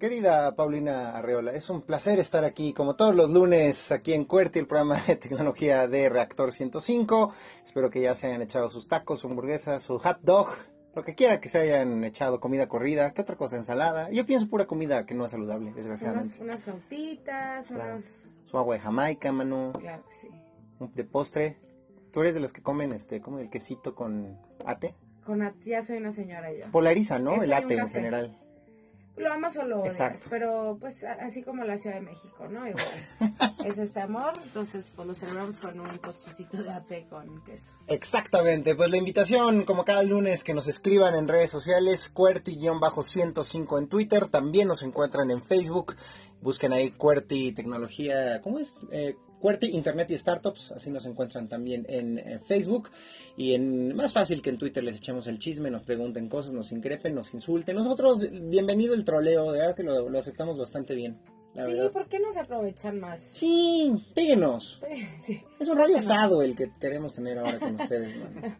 Querida Paulina Arreola, es un placer estar aquí, como todos los lunes, aquí en Cuerti, el programa de tecnología de Reactor 105. Espero que ya se hayan echado sus tacos, su hamburguesa, su hot dog, lo que quiera que se hayan echado, comida corrida, ¿qué otra cosa? Ensalada. Yo pienso pura comida que no es saludable, desgraciadamente. Unas, unas frutitas, unas... Su agua de Jamaica, Manu. Claro que sí. De postre. ¿Tú eres de los que comen este, como el quesito con ate? Con at- ya soy una señora yo. Polariza, ¿no? Eso el ate en general. Lo amas o lo odias, Exacto. pero pues así como la Ciudad de México, ¿no? Igual. es este amor, entonces pues lo celebramos con un postrecito de ate con queso. Exactamente, pues la invitación, como cada lunes, que nos escriban en redes sociales, Cuerti-105 en Twitter, también nos encuentran en Facebook, busquen ahí Cuerti Tecnología, ¿cómo es? Eh, Cuerti Internet y Startups, así nos encuentran también en, en Facebook y en más fácil que en Twitter les echemos el chisme, nos pregunten cosas, nos increpen, nos insulten. Nosotros, bienvenido el troleo, de verdad que lo, lo aceptamos bastante bien. La sí, verdad. ¿por qué no se aprovechan más? Sí, péguenos. Sí. Es un rollo asado el que queremos tener ahora con ustedes, mano.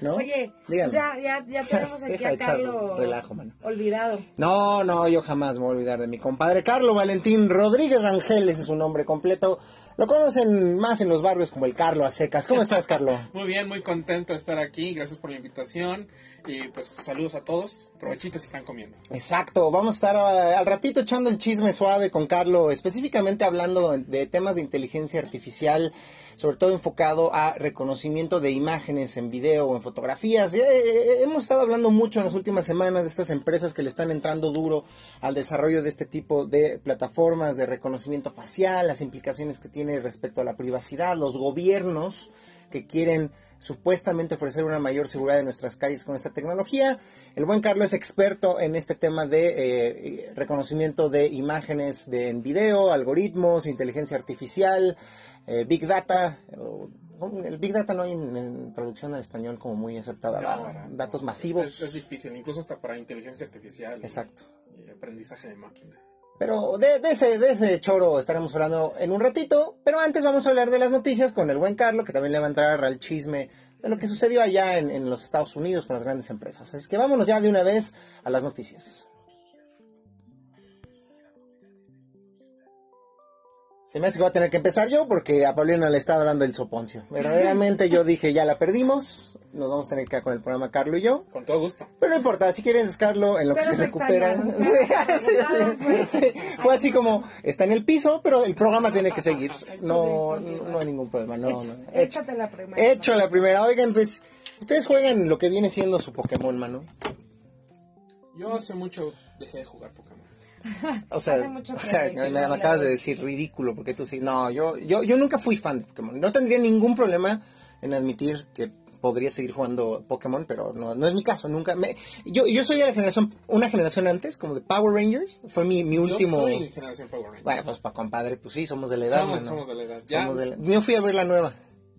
¿No? Oye, sea, ya, ya tenemos aquí Deja a Carlos relajo, mano. olvidado. No, no, yo jamás me voy a olvidar de mi compadre Carlos Valentín Rodríguez Rangel, ese es su nombre completo. Lo conocen más en los barrios como el Carlo a secas. ¿Cómo estás, Carlos? Muy bien, muy contento de estar aquí. Gracias por la invitación. Y pues saludos a todos. Provechitos si están comiendo. Exacto, vamos a estar eh, al ratito echando el chisme suave con Carlos, específicamente hablando de temas de inteligencia artificial, sobre todo enfocado a reconocimiento de imágenes en video o en fotografías. Eh, eh, hemos estado hablando mucho en las últimas semanas de estas empresas que le están entrando duro al desarrollo de este tipo de plataformas de reconocimiento facial, las implicaciones que tiene respecto a la privacidad, los gobiernos que quieren supuestamente ofrecer una mayor seguridad en nuestras calles con esta tecnología. El buen Carlos es experto en este tema de eh, reconocimiento de imágenes de, en video, algoritmos, inteligencia artificial, eh, Big Data. o- el Big Data no hay en, en traducción al español como muy aceptada. ¿verdad? Datos masivos. Es, es difícil, incluso hasta para inteligencia artificial. y- Exacto. Y aprendizaje de máquina. Pero de, de ese, de ese choro estaremos hablando en un ratito. Pero antes vamos a hablar de las noticias con el buen Carlos, que también le va a entrar al chisme de lo que sucedió allá en, en los Estados Unidos con las grandes empresas. Así que vámonos ya de una vez a las noticias. Se me hace que voy a tener que empezar yo porque a Paulina le estaba dando el soponcio. Verdaderamente yo dije, ya la perdimos. Nos vamos a tener que quedar con el programa Carlo y yo. Con todo gusto. Pero no importa, si quieres, Carlos, en lo que se recupera. extrañaron, Sí, cero sí, me sí, sí. Fue así como, está en el piso, pero el programa tiene que seguir. No, no, hay ningún problema. No, Hecho, no. échate la primera. Hecho la primera. Oigan, pues, ustedes juegan lo que viene siendo su Pokémon, mano. Yo hace mucho dejé de jugar Pokémon. O sea, o sea me, acabas de de- decir ridículo, porque tú sí. No, yo, yo, yo nunca fui fan de Pokémon. No tendría ningún problema en admitir que podría seguir jugando Pokémon, pero no, no es mi caso. Nunca. Me, yo, yo soy de la generación, una generación antes, como de Power Rangers. Fue mi, mi último. Yo soy generación Power Ranger. Bueno, pues para compadre, pues sí, somos de la edad, somos, mano. somos de la edad. Ya. Somos de la- Yo fui a ver la nueva.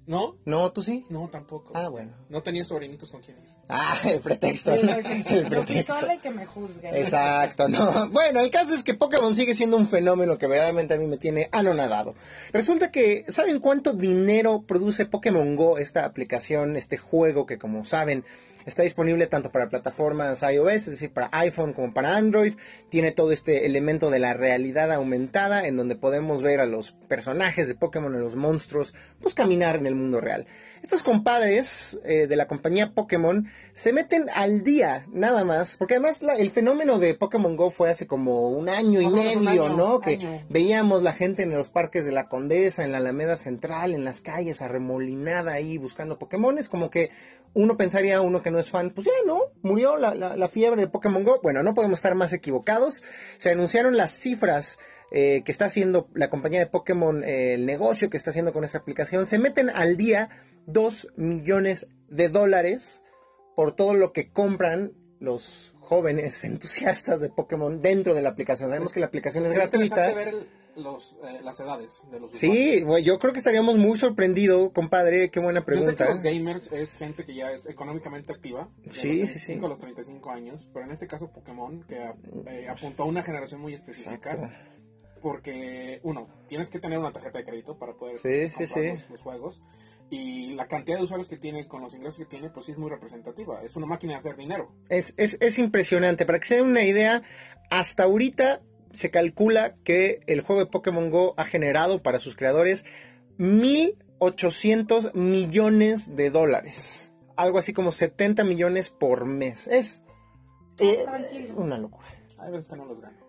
¿No? ¿No, tú sí? No, tampoco. Ah, bueno. No tenía sobrinitos con quien ir. Ah, el pretexto. Sí, el pretexto. y que me juzguen. Exacto, no. Bueno, el caso es que Pokémon sigue siendo un fenómeno que verdaderamente a mí me tiene anonadado. Resulta que, ¿saben cuánto dinero produce Pokémon Go, esta aplicación, este juego que como saben está disponible tanto para plataformas iOS, es decir, para iPhone como para Android? Tiene todo este elemento de la realidad aumentada en donde podemos ver a los personajes de Pokémon, a los monstruos, pues caminar en el mundo real. Estos compadres eh, de la compañía Pokémon se meten al día, nada más, porque además la- el fenómeno de Pokémon Go fue hace como un año y medio, año, ¿no? Que año. veíamos la gente en los parques de la Condesa, en la Alameda Central, en las calles, arremolinada ahí buscando Pokémones, como que uno pensaría, uno que no es fan, pues ya, ¿no? Murió la, la- la fiebre de Pokémon Go. Bueno, no podemos estar más equivocados. Se anunciaron las cifras eh, que está haciendo la compañía de Pokémon, eh, el negocio que está haciendo con esta aplicación. Se meten al día 2 millones de dólares por todo lo que compran los jóvenes entusiastas de Pokémon dentro de la aplicación. Sabemos que la aplicación es gratuita. interesante ver el- los, eh, las edades de los Sí, usuarios. güey, yo creo que estaríamos muy sorprendidos, compadre. Qué buena Yo sé que pregunta. los gamers es gente que ya es económicamente activa. de Sí, los sí, sí. 25 a los 35 años. Pero en este caso Pokémon, que eh, apuntó a una generación muy específica. Exacto. Porque, uno, tienes que tener una tarjeta de crédito para poder Sí, sí, sí. Los, los juegos. Y la cantidad de usuarios que tiene con los ingresos que tiene, pues sí es muy representativa. Es una máquina de hacer dinero. Es, es, es impresionante. Para que se den una idea, hasta ahorita se calcula que el juego de Pokémon Go ha generado para sus creadores 1.800 millones de dólares. Algo así como 70 millones por mes. Es eh, una locura. Hay veces que no los gano.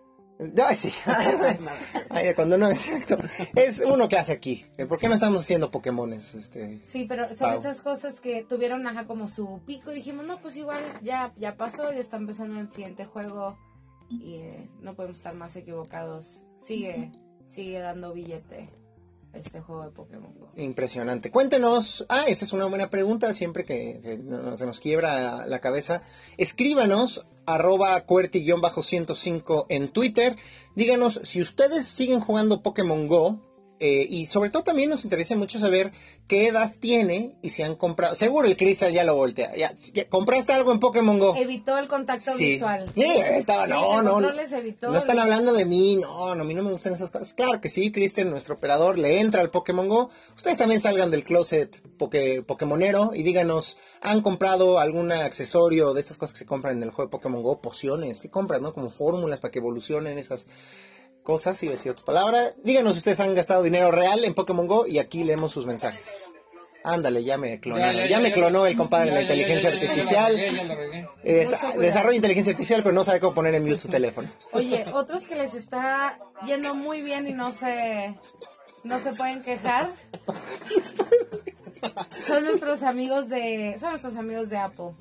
Ay, sí. Ay, cuando no es cierto. Es uno que hace aquí. ¿Por qué no estamos haciendo Pokémones? Este, Sí, pero son Pau. esas cosas que tuvieron ajá, como su pico y dijimos, no, pues igual ya, ya pasó, ya está empezando el siguiente juego y eh, no podemos estar más equivocados. Sigue, sigue dando billete este juego de Pokémon Go. Impresionante. Cuéntenos. Ah, esa es una buena pregunta. Siempre que, no- se nos quiebra la cabeza, escríbanos arroba cuerti-105 en Twitter. Díganos si ustedes siguen jugando Pokémon Go. Eh, y sobre todo también nos interesa mucho saber qué edad tiene y si han comprado. Seguro el Crystal ya lo voltea. Ya, ya- ¿Compraste algo en Pokémon Go? Evitó el contacto Sí. visual. Sí, estaba, no, no, no. les evitó No están hablando de mí, no, no, a mí no me gustan esas cosas. Claro que sí, Kristen, nuestro operador, le entra al Pokémon Go. Ustedes también salgan del closet poke, Pokémonero y díganos, ¿han comprado algún accesorio de estas cosas que se compran en el juego de Pokémon Go? Pociones, ¿qué compras, no? Como fórmulas para que evolucionen esas cosas, si decía otra palabra. Díganos si ustedes han gastado dinero real en Pokémon Go y aquí leemos sus mensajes. Ándale, ya me clonaron. Ya, me clonó el compadre de la inteligencia artificial. Eh, cuidado. desarrolla inteligencia artificial, pero no sabe cómo poner en mute su teléfono. Oye, otros que les está yendo muy bien y no se, no se pueden quejar son nuestros amigos de, son nuestros amigos de Apple.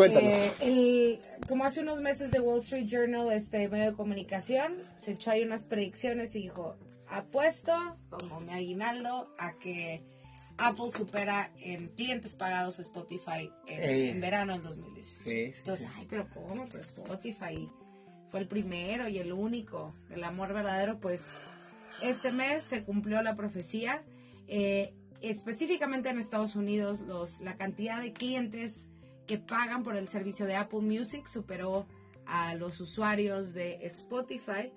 Cuéntanos. Eh, el, como hace unos meses de Wall Street Journal, este medio de comunicación, se echó ahí unas predicciones y dijo, apuesto, como mi aguinaldo, a que Apple supera en clientes pagados a Spotify en, Eh. en verano del 2018. Sí, sí, Entonces, ay, pero ¿cómo? Pero Spotify fue el primero y el único, el amor verdadero, pues este mes se cumplió la profecía. Eh, específicamente en Estados Unidos, los, la cantidad de clientes que pagan por el servicio de Apple Music superó a los usuarios de Spotify,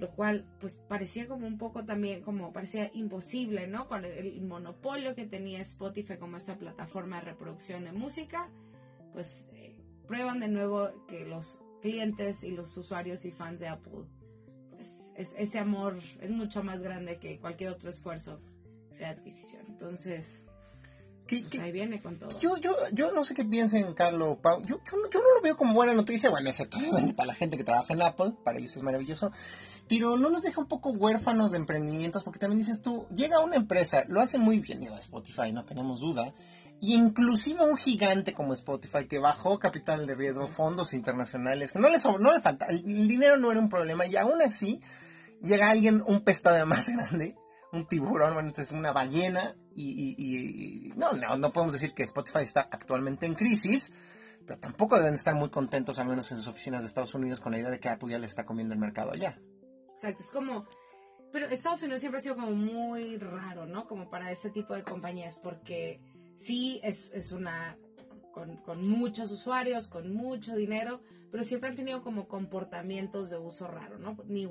lo cual pues parecía como un poco también, como parecía imposible, ¿no? Con el, monopolio que tenía Spotify como esta plataforma de reproducción de música, pues eh, prueban de nuevo que los clientes y los usuarios y fans de Apple, pues es- ese amor es mucho más grande que cualquier otro esfuerzo sea adquisición. Entonces, ¿Qué- pues qué- ahí viene con todo. yo, yo, yo no sé qué piensen, Carlos. Pau. Yo, yo, no- yo no lo veo como buena noticia. Bueno, excepto obviamente para la gente que trabaja en Apple, para ellos es maravilloso. Pero no nos deja un poco huérfanos de emprendimientos, porque también dices tú, llega una empresa, lo hace muy bien, digo, Spotify, no tenemos duda. Y inclusive un gigante como Spotify que bajó capital de riesgo, fondos internacionales, que no le, no le falta, el, el dinero no era un problema, y aún así llega alguien, un pez todavía más grande, un tiburón, bueno, es una ballena, y, no, no, no podemos decir que Spotify está actualmente en crisis, pero tampoco deben estar muy contentos, al menos en sus oficinas de Estados Unidos, con la idea de que Apple ya les está comiendo el mercado allá. Exacto, es como... Pero Estados Unidos siempre ha sido como muy raro, ¿no? Como para ese tipo de compañías, porque sí es, es una... Con, con muchos usuarios, con mucho dinero, pero siempre han tenido como comportamientos de uso raro, ¿no? Ni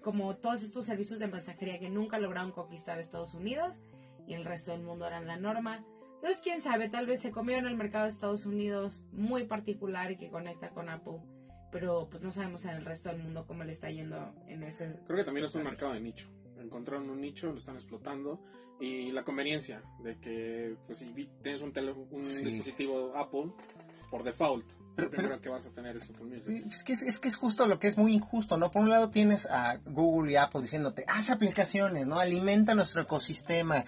como todos estos servicios de mensajería que nunca lograron conquistar Estados Unidos y el resto del mundo eran la norma. Entonces, quién sabe, tal vez se comieron el mercado de Estados Unidos muy particular y que conecta con Apple, pero pues no sabemos en el resto del mundo cómo le está yendo en ese... Creo que también es un mercado de nicho. Encontraron un nicho, lo están explotando. Y la conveniencia de que, pues, si tienes un, teléfono, un Sí. dispositivo Apple, por default, primero que vas a tener es Apple Music. Es que es, es que es justo lo que es muy injusto, ¿no? Por un lado tienes a Google y Apple diciéndote, haz aplicaciones, ¿no? Alimenta nuestro ecosistema,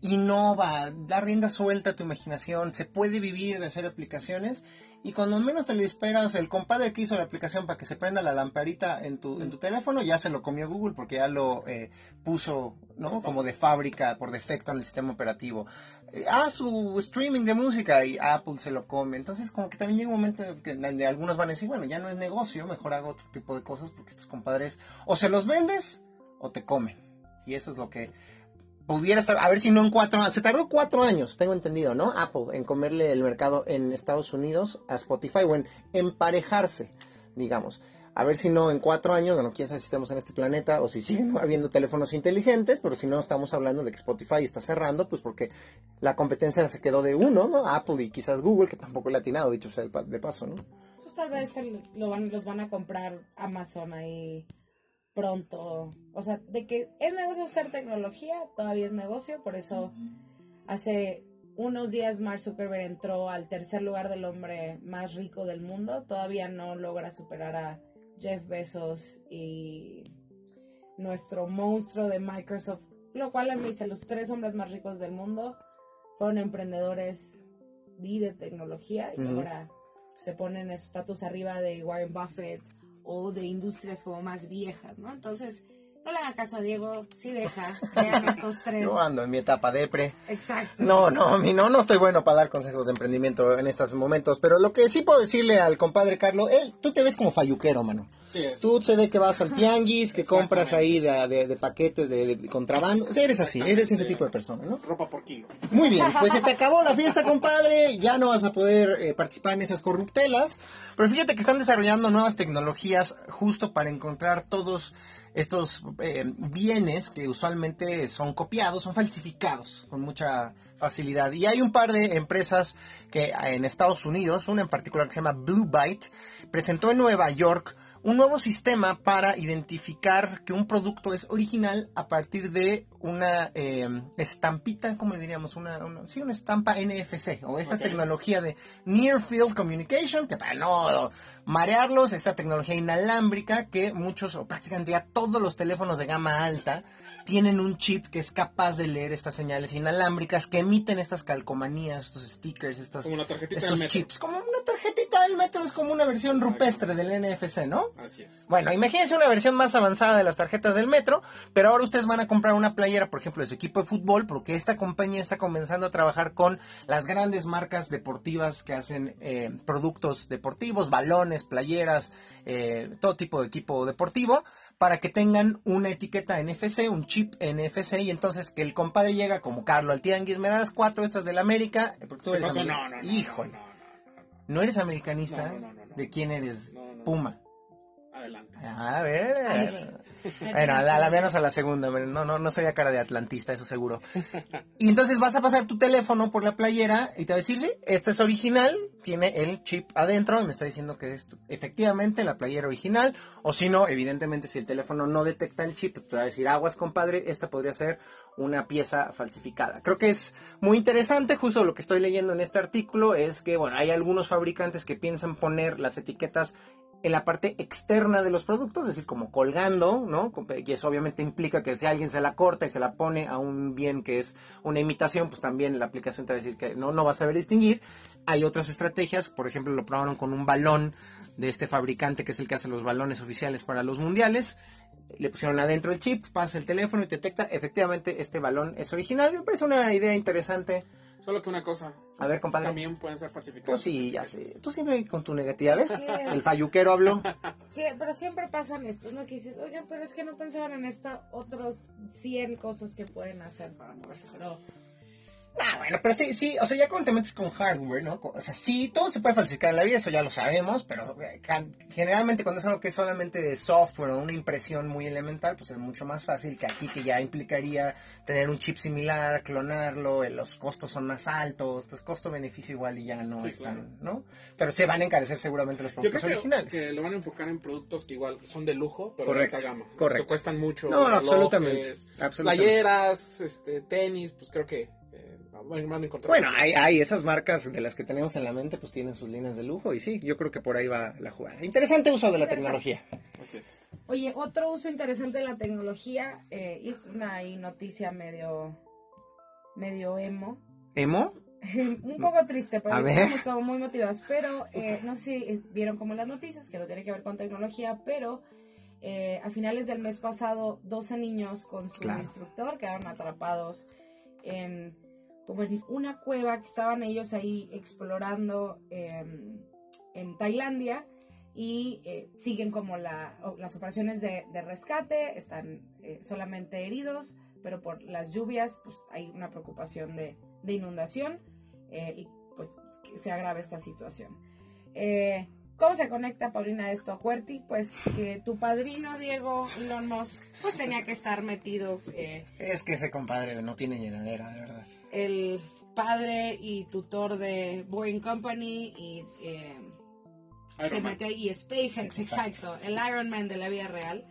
innova, da rienda suelta a tu imaginación, se puede vivir de hacer aplicaciones. Y cuando menos te lo esperas, el compadre que hizo la aplicación para que se prenda la lamparita en tu, en tu teléfono, ya se lo comió Google porque ya lo eh, puso, ¿no? Como de fábrica, por defecto en el sistema operativo. Eh, haz su streaming de música y Apple se lo come. Entonces, como que también llega un momento que algunos van a decir, bueno, ya no es negocio, mejor hago otro tipo de cosas porque estos compadres o se los vendes o te comen. Y eso es lo que pudiera estar, a ver si no en cuatro años, se tardó cuatro años, tengo entendido, ¿no? Apple en comerle el mercado en Estados Unidos a Spotify o en emparejarse, digamos. A ver si no en cuatro años, bueno, quién sabe si estamos en este planeta o si siguen habiendo teléfonos inteligentes, pero si no estamos hablando de que Spotify está cerrando, pues porque la competencia se quedó de uno, ¿no? Apple y quizás Google, que tampoco le ha atinado, dicho sea de pa- de paso, ¿no? Pues tal vez lo van, los van a comprar Amazon ahí pronto, o sea, de que es negocio hacer tecnología, todavía es negocio, por eso hace unos días Mark Zuckerberg entró al tercer lugar del hombre más rico del mundo, todavía no logra superar a Jeff Bezos y nuestro monstruo de Microsoft, lo cual me dice, los tres hombres más ricos del mundo fueron emprendedores y de tecnología y ahora se ponen estatus arriba de Warren Buffett o de industrias como más viejas, ¿no? Entonces, no le hagan caso a Diego, sí deja, vean estos tres. Yo ando en mi etapa depre. Exacto. No, no, a mí no, no estoy bueno para dar consejos de emprendimiento en estos momentos, pero lo que sí puedo decirle al compadre Carlos, él, tú te ves como falluquero, mano. Sí es. Tú se ve que vas al tianguis, que compras ahí de, de- de paquetes de, de contrabando. O sea, eres así, eres ese tipo de persona, ¿no? Ropa por kilo. Muy bien, pues se te acabó la fiesta, compadre. Ya no vas a poder eh, participar en esas corruptelas. Pero fíjate que están desarrollando nuevas tecnologías justo para encontrar todos estos eh, bienes que usualmente son copiados, son falsificados con mucha facilidad. Y hay un par de empresas que eh, en Estados Unidos, una en particular que se llama Blue Byte, presentó en Nueva York un nuevo sistema para identificar que un producto es original a partir de una eh, estampita, ¿cómo le diríamos? Una, una- sí, una estampa NFC o esta tecnología de Near Field Communication, que para no marearlos, esta tecnología inalámbrica que muchos o prácticamente ya todos los teléfonos de gama alta tienen un chip que es capaz de leer estas señales inalámbricas que emiten estas calcomanías, estos stickers, estas, Como estos chips. Como tarjetita del metro, es como una versión rupestre del NFC, ¿no? Así es. Bueno, imagínense una versión más avanzada de las tarjetas del metro, pero ahora ustedes van a comprar una playera, por ejemplo, de su equipo de fútbol, porque esta compañía está comenzando a trabajar con las grandes marcas deportivas que hacen eh, productos deportivos, balones, playeras, eh, todo tipo de equipo deportivo, para que tengan una etiqueta NFC, un chip NFC, y entonces que el compadre llega como Carlos al tianguis, me das cuatro estas del América, eh, porque tú ¿Qué eres No, no, no. Híjole, No, no, no, no. ¿no eres americanista? No, no, no, no. ¿De quién eres? No, no. Puma. Adelante. A ver. Ay. Bueno, a la, a la menos a la segunda. No, no, no soy a cara de atlantista, eso seguro. Y entonces vas a pasar tu teléfono por la playera y te va a decir, sí, esta es original, tiene el chip adentro y me está diciendo que es efectivamente la playera original. O si no, evidentemente, si el teléfono no detecta el chip, te va a decir, aguas, compadre, esta podría ser una pieza falsificada. Creo que es muy interesante, justo lo que estoy leyendo en este artículo es que, bueno, hay algunos fabricantes que piensan poner las etiquetas en la parte externa de los productos, es decir, como colgando, ¿no? Y eso obviamente implica que si alguien se la corta y se la pone a un bien que es una imitación, pues también la aplicación te va a decir que no, no va a saber distinguir. Hay otras estrategias, por ejemplo, lo probaron con un balón de este fabricante que es el que hace los balones oficiales para los mundiales. Le pusieron adentro el chip, pasa el teléfono y detecta efectivamente este balón es original. Me parece una idea interesante. Solo que una cosa. A ver, compadre. También pueden ser falsificados. Pues sí, ya sé. Tú siempre con tu negatividad, ¿ves? Sí. El falluquero habló. Sí, pero siempre pasan estos, ¿no? Que dices, oigan, pero es que no pensaban en esta otros 100 cosas que pueden hacer para moverse, pero... Ah, bueno, pero sí, sí, o sea, ya cuando te metes con hardware, ¿no? O sea, sí, todo se puede falsificar en la vida, eso ya lo sabemos, pero eh, generalmente cuando es algo que es solamente de software o una impresión muy elemental, pues es mucho más fácil que aquí, que ya implicaría tener un chip similar, clonarlo, eh, los costos son más altos, entonces costo-beneficio igual y ya no Sí, es tan, claro. ¿no? Pero se van a encarecer seguramente los Yo productos creo que, originales. que lo van a enfocar en productos que igual son de lujo, pero Correcto, de alta gama. correcto. Que cuestan mucho. No, relojes, absolutamente, absolutamente. Playeras, este, tenis, pues creo que van a encontrar. Bueno, hay, hay esas marcas de las que tenemos en la mente, pues tienen sus líneas de lujo y sí, yo creo que por ahí va la jugada. Interesante uso de la tecnología. Así es. Oye, otro uso interesante de la tecnología, eh, es una ahí noticia medio, medio emo, ¿Emo? un poco triste, ver. estamos como muy motivados. Pero eh, no sé si eh, vieron como las noticias, que no tiene que ver con tecnología, pero eh, a finales del mes pasado, 12 niños con su Claro. instructor quedaron atrapados en como en una cueva que estaban ellos ahí explorando em, en Tailandia y eh, siguen como la, las operaciones de, de rescate, están eh, solamente heridos, pero por las lluvias pues, hay una preocupación de, de inundación eh, y pues se agrava esta situación. Eh, ¿Cómo se conecta, Paulina, esto a Cuerti? Pues que tu padrino, Diego Elon Musk, pues tenía que estar metido eh, Es que ese compadre no tiene llenadera, de verdad. El padre y tutor de Boeing Company y eh, Iron se Man. metió ahí y SpaceX, exacto, el Iron Man de la vida real.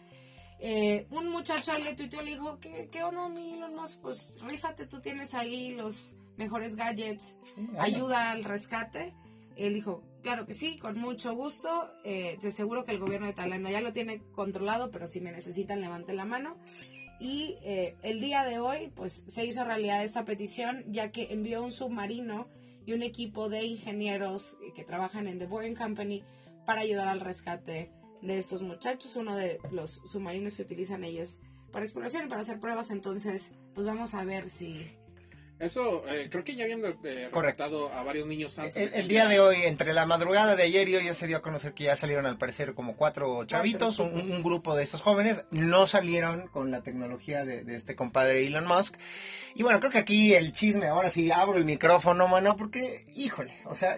Eh, un muchacho ahí le tuiteó, le dijo, ¿qué, qué onda, mi Elon Musk? Pues rífate, tú tienes ahí los mejores gadgets, ayuda al rescate. Él dijo, claro que sí, con mucho gusto. Eh, de seguro que el gobierno de Tailandia ya lo tiene controlado, pero si me necesitan, levanten la mano. Y eh, el día de hoy, pues se hizo realidad esta petición, ya que envió un submarino y un equipo de ingenieros que trabajan en The Boring Company para ayudar al rescate de estos muchachos, uno de los submarinos que utilizan ellos para exploración y para hacer pruebas. Entonces, pues vamos a ver si eso, eh, creo que ya habían eh, rescatado a varios niños antes. El, día de hoy, entre la madrugada de ayer y hoy, ya se dio a conocer que ya salieron al parecer como cuatro chavitos, un, grupo de estos jóvenes, no salieron con la tecnología de, de, este compadre Elon Musk. Y bueno, creo que aquí el chisme, ahora sí abro el micrófono, mano, porque, híjole, o sea,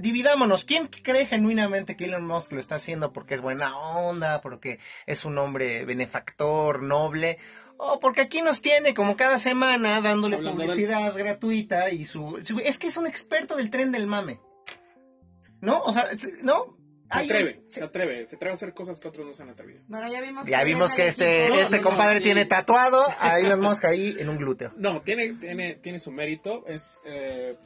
dividámonos. ¿Quién cree genuinamente que Elon Musk lo está haciendo porque es buena onda, porque es un hombre benefactor, noble? Oh, porque aquí nos tiene como cada semana dándole publicidad gratuita y su, Es que es un experto del tren del mame. ¿No? O sea, ¿no? Se atreve, se atreve, se atreve a hacer cosas que otros no se han atrevido. Bueno, ya vimos ya que, vimos que este, este compadre tiene tatuado a Elon Musk ahí en un glúteo. No, tiene, tiene, tiene su mérito. Es, eh,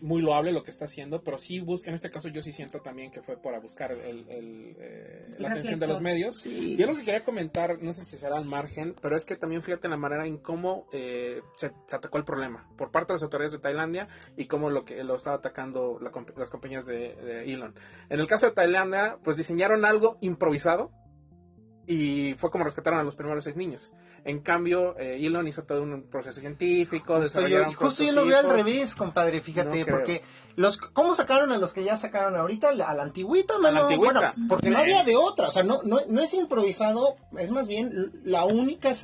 muy loable lo que está haciendo, pero sí busca, en este caso yo sí siento también que fue para buscar el, eh, la atención de los medios. Y es lo que quería comentar, no sé si será al margen, pero es que también fíjate en la manera en cómo eh, se, atacó el problema por parte de las autoridades de Tailandia y cómo lo que lo estaba atacando las compañías de, de Elon. En el caso de Tailandia, pues diseñaron algo improvisado y fue como rescataron a los primeros seis niños. En cambio, eh, Elon hizo todo un proceso científico, justo yo, justo yo lo veo al revés, compadre, fíjate, porque los ¿cómo sacaron a los que ya sacaron ahorita? A la antigüita, mano? A la antigüita. porque no había de otra, o sea, no, no, no es improvisado, es más bien la única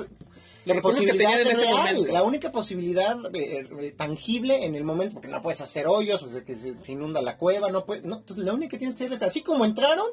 posibilidad que en ese momento. La única posibilidad eh, eh, tangible en el momento, porque no puedes hacer hoyos, o sea, que se, inunda la cueva, no puedes, no, entonces la única que tienes que hacer es así como entraron,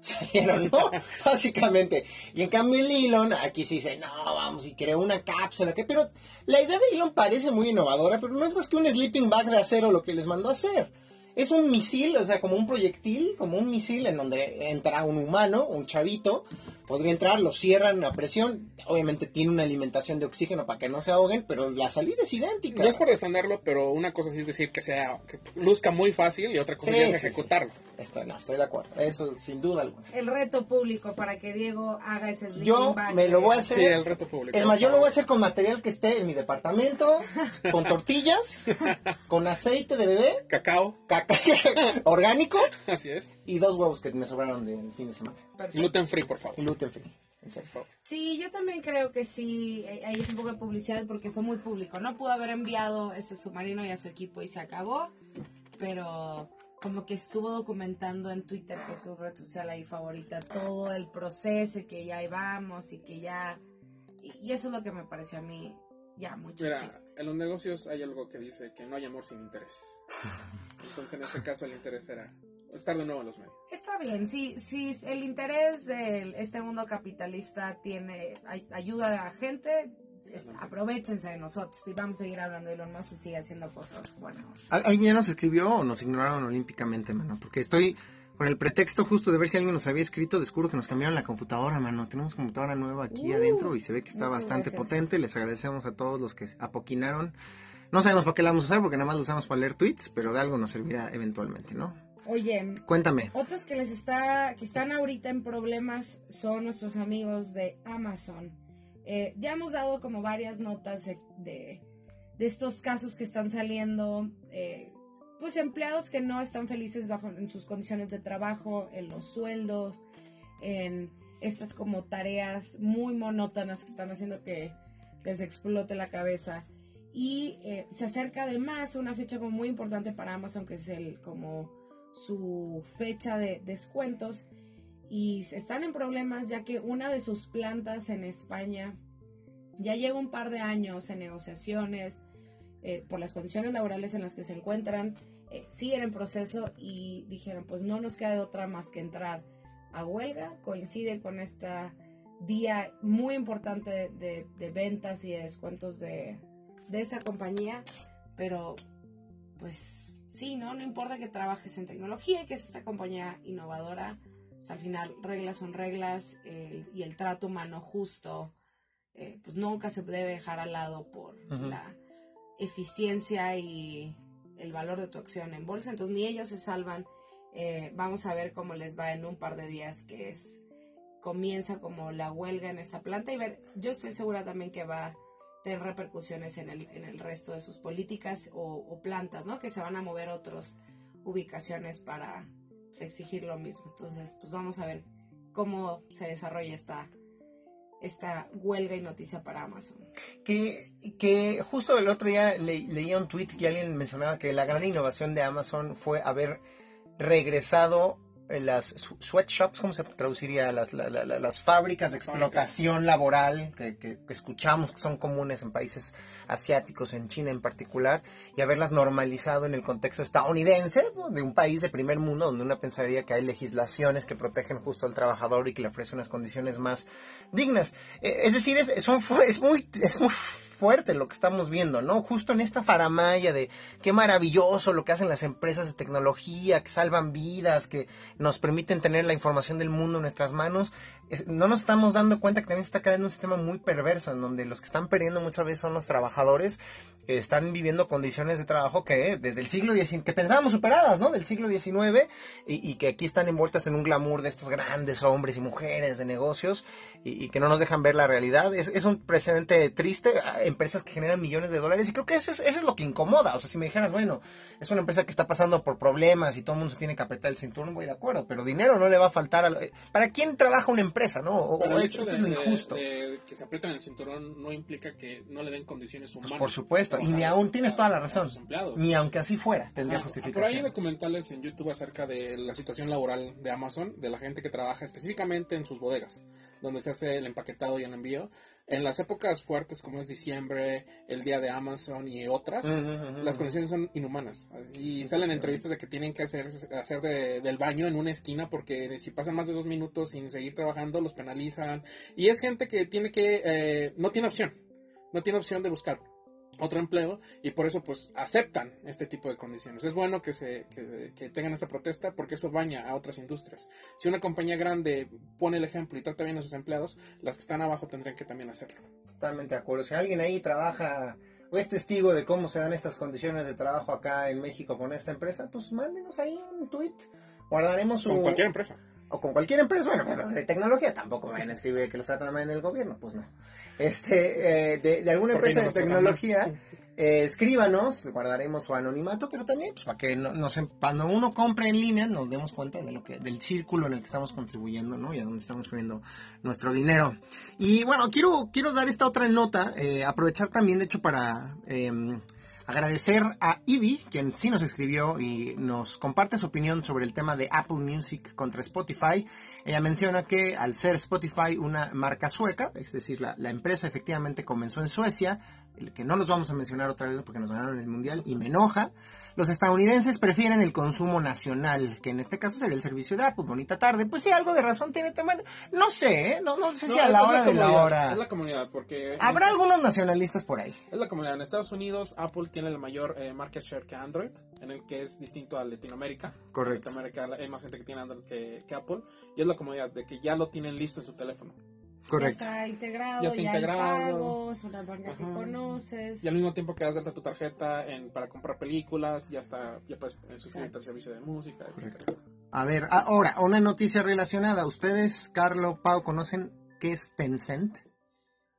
salieron, ¿no? Básicamente. Y en cambio el Elon, aquí sí dice, no, vamos, y creó una cápsula, que pero la idea de Elon parece muy innovadora, pero no es más que un sleeping bag de acero lo que les mandó hacer. Es un misil, o sea, como un proyectil, como un misil en donde entra un humano, un chavito, podría entrar, lo cierran a presión. Obviamente tiene una alimentación de oxígeno para que no se ahoguen, pero la salida es idéntica. No es por defenderlo, pero una cosa sí es decir que sea que luzca muy fácil y otra cosa es ejecutarlo. Estoy, no, estoy de acuerdo. Eso sin duda alguna. El reto público para que Diego haga ese Yo me lo voy a hacer. Sí, el reto público. Es más, yo lo voy a hacer con material que esté en mi departamento, con tortillas, con aceite de bebé, cacao, cacao orgánico. Así es. Y dos huevos que me sobraron del fin de semana. Gluten free, por favor. Gluten free. Sí, yo también creo que sí, eh, ahí es un poco de publicidad porque fue muy público. No pudo haber enviado ese submarino y a su equipo y se acabó, pero como que estuvo documentando en Twitter, que es su red social ahí favorita, todo el proceso y que ya íbamos y que ya... Y, eso es lo que me pareció a mí ya mucho Mira, en los negocios hay algo que dice que no hay amor sin interés. Entonces en este caso el interés era estar de nuevo en los medios. Está bien, si, si el interés de este mundo capitalista tiene ayuda a la gente, aprovechense de nosotros y vamos a seguir hablando de Elon Musk y sigue haciendo cosas buenas. ¿Alguien nos escribió o nos ignoraron olímpicamente, mano? Porque estoy con el pretexto justo de ver si alguien nos había escrito, descubro que nos cambiaron la computadora, mano. Tenemos computadora nueva aquí uh, adentro y se ve que está bastante potente. Les agradecemos a todos los que apoquinaron. No sabemos para qué la vamos a usar porque nada más la usamos para leer tweets, pero de algo nos servirá eventualmente, ¿no? Oye, cuéntame. Otros que les está, que están ahorita en problemas son nuestros amigos de Amazon. Eh, ya hemos dado como varias notas de, de, estos casos que están saliendo, eh, pues empleados que no están felices bajo en sus condiciones de trabajo, en los sueldos, en estas como tareas muy monótonas que están haciendo que les explote la cabeza. Y eh, se acerca además una fecha como muy importante para Amazon, que es el como su fecha de descuentos y están en problemas ya que una de sus plantas en España ya lleva un par de años en negociaciones eh, por las condiciones laborales en las que se encuentran, eh, siguen en proceso y dijeron pues no nos queda de otra más que entrar a huelga, coincide con este día muy importante de, ventas y de descuentos de, de esa compañía, pero pues sí, ¿no? No importa que trabajes en tecnología y que es esta compañía innovadora, pues, al final reglas son reglas y el trato humano justo, eh, pues nunca se debe dejar al lado por la eficiencia y el valor de tu acción en bolsa. Entonces ni ellos se salvan. Eh, vamos a ver cómo les va en un par de días que es comienza como la huelga en esa planta y ver, yo estoy segura también que va a tener repercusiones en el, en el resto de sus políticas o, plantas, ¿no? Que se van a mover otras ubicaciones para exigir lo mismo. Entonces, pues vamos a ver cómo se desarrolla esta, esta huelga y noticia para Amazon. Que, que justo el otro día leía un tweet que alguien mencionaba que la gran innovación de Amazon fue haber regresado las sweatshops, ¿cómo se traduciría? Las, las fábricas de explotación laboral que, que, escuchamos que son comunes en países asiáticos, en China en particular, y haberlas normalizado en el contexto estadounidense, de un país de primer mundo, donde uno pensaría que hay legislaciones que protegen justo al trabajador y que le ofrecen unas condiciones más dignas. Eh, es decir, es, son, es, muy, es muy fuerte lo que estamos viendo, ¿no? Justo en esta faramaya de qué maravilloso lo que hacen las empresas de tecnología, que salvan vidas, que nos permiten tener la información del mundo en nuestras manos, no nos estamos dando cuenta que también se está creando un sistema muy perverso en donde los que están perdiendo muchas veces son los trabajadores están viviendo condiciones de trabajo que desde el siglo XIX, que pensábamos superadas, ¿no? Del siglo XIX y, que aquí están envueltas en un glamour de estos grandes hombres y mujeres de negocios y, que no nos dejan ver la realidad. Es, un precedente triste, empresas que generan millones de dólares y creo que eso es, eso es lo que incomoda. O sea, si me dijeras, bueno, es una empresa que está pasando por problemas y todo el mundo se tiene que apretar el cinturón, voy de acuerdo, pero dinero no le va a faltar. A ¿Para quién trabaja una empresa? ¿no? O, eso, es lo injusto. que se aprietan el cinturón no implica que no le den condiciones pues, humanas. por supuesto, y ni aún tienes toda la razón. Ni aunque así fuera, tendría justificación. Pero hay documentales en YouTube acerca de la situación laboral de Amazon, de la gente que trabaja específicamente en sus bodegas, donde se hace el empaquetado y el envío en las épocas fuertes como es diciembre, el día de Amazon y otras, las condiciones son inhumanas. Y salen entrevistas de que tienen que hacer, hacer del baño en una esquina porque si pasan más de dos minutos sin seguir trabajando los penalizan. Y es gente que tiene que, eh, no tiene opción, no tiene opción de buscar otro empleo y por eso pues aceptan este tipo de condiciones. Es bueno que, se, que, tengan esta protesta porque eso baña a otras industrias. Si una compañía grande pone el ejemplo y trata bien a sus empleados, las que están abajo tendrían que también hacerlo. Totalmente de acuerdo. Si alguien ahí trabaja o es testigo de cómo se dan estas condiciones de trabajo acá en México con esta empresa, pues mándenos ahí un tweet. Guardaremos su... Con cualquier empresa o con cualquier empresa, bueno, de tecnología, tampoco me van a escribir que los tratan mal en el gobierno, pues no. Este, eh, de, alguna empresa de tecnología, eh, escríbanos, guardaremos su anonimato, pero también, pues, para que no, cuando uno compre en línea, nos demos cuenta de lo que, del círculo en el que estamos contribuyendo, ¿no? Y a dónde estamos poniendo nuestro dinero. Y bueno, quiero, quiero dar esta otra nota, eh, aprovechar también, de hecho, para em, Agradecer a Ivy, quien sí nos escribió y nos comparte su opinión sobre el tema de Apple Music contra Spotify. Ella menciona que al ser Spotify una marca sueca, es decir, la, la empresa efectivamente comenzó en Suecia, que no los vamos a mencionar otra vez porque nos ganaron el mundial y me enoja. Los estadounidenses prefieren el consumo nacional, que en este caso sería el servicio de Apple. Bonita tarde. Pues sí, algo de razón tiene también. No sé, ¿eh? no, no sé si a la hora de la hora. Es la comunidad, porque. Habrá algunos nacionalistas por ahí. Es la comunidad. En Estados Unidos, Apple tiene el mayor eh, market share que Android, en el que es distinto a Latinoamérica. Correcto. En Latinoamérica hay más gente que tiene Android que, que Apple. Y es la comunidad de que ya lo tienen listo en su teléfono. Correcto. Ya está integrado, ya, está integrado. es una marca que conoces. Y al mismo tiempo que das de tu tarjeta en, para comprar películas, ya está, ya puedes suscribirte al servicio de música, etc. A ver, ahora, una noticia relacionada. ¿Ustedes, Carlo, Pau, conocen qué es Tencent?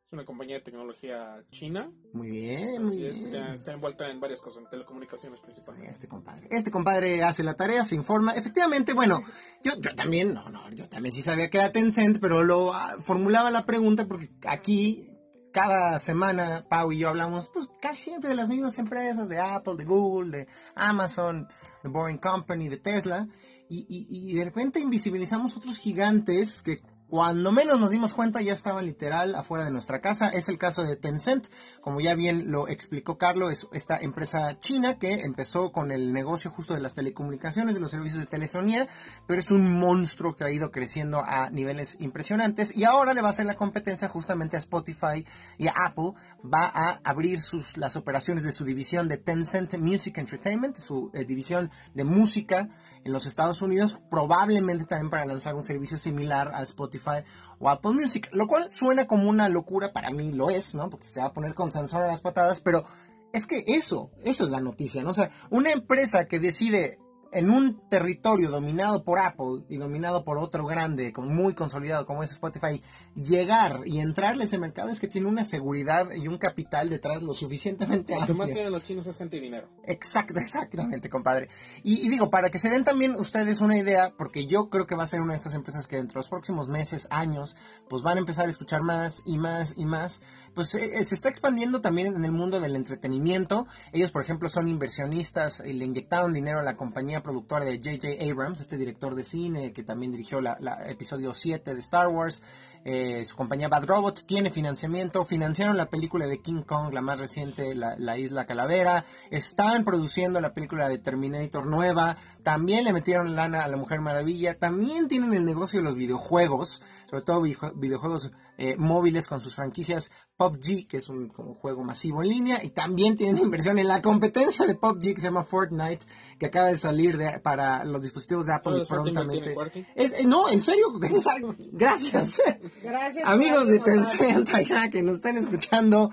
Es una compañía de tecnología china. Muy bien, muy bien. Está, envuelta en varias cosas, en telecomunicaciones principalmente. Este compadre. Este compadre hace la tarea, se informa. Efectivamente, bueno, yo, yo también, no, no, yo también sí sabía que era Tencent, pero lo ah, formulaba la pregunta porque aquí cada semana Pau y yo hablamos pues casi siempre de las mismas empresas, de Apple, de Google, de Amazon, de Boring Company, de Tesla, y, y, y de repente invisibilizamos otros gigantes que cuando menos nos dimos cuenta ya estaba literal afuera de nuestra casa. Es el caso de Tencent, como ya bien lo explicó Carlos, es esta empresa china que empezó con el negocio justo de las telecomunicaciones, de los servicios de telefonía, pero es un monstruo que ha ido creciendo a niveles impresionantes y ahora le va a hacer la competencia justamente a Spotify y a Apple. Va a abrir sus, las operaciones de su división de Tencent Music Entertainment, su eh, división de música en los Estados Unidos, probablemente también para lanzar un servicio similar a Spotify o Apple Music, lo cual suena como una locura, para mí lo es, ¿no? Porque se va a poner con sensor a las patadas, pero es que eso, eso es la noticia, ¿no? O sea, una empresa que decide en un territorio dominado por Apple y dominado por otro grande, muy consolidado como es Spotify, llegar y entrarle a ese mercado es que tiene una seguridad y un capital detrás lo suficientemente amplio. Lo que más tienen los chinos es gente y dinero. Exacto, exactamente, compadre. Y, digo, para que se den también ustedes una idea, porque yo creo que va a ser una de estas empresas que dentro de los próximos meses, años, pues van a empezar a escuchar más y más y más, pues eh, eh, se está expandiendo también en el mundo del entretenimiento. Ellos, por ejemplo, son inversionistas y le inyectaron dinero a la compañía productora de J.J. Abrams, este director de cine que también dirigió la, episodio 7 de Star Wars. Eh, su compañía Bad Robot tiene financiamiento. Financiaron la película de King Kong, la más reciente, la, Isla Calavera. Están produciendo la película de Terminator nueva. También le metieron lana a la Mujer Maravilla. También tienen el negocio de los videojuegos, sobre todo videojuegos eh, móviles con sus franquicias PUBG, que es un juego masivo en línea, y también tienen inversión en la competencia de PUBG que se llama Fortnite, que acaba de salir para los dispositivos de Apple prontamente. Eh, no, en serio, gracias. Gracias. Amigos de Tencent allá que nos están escuchando.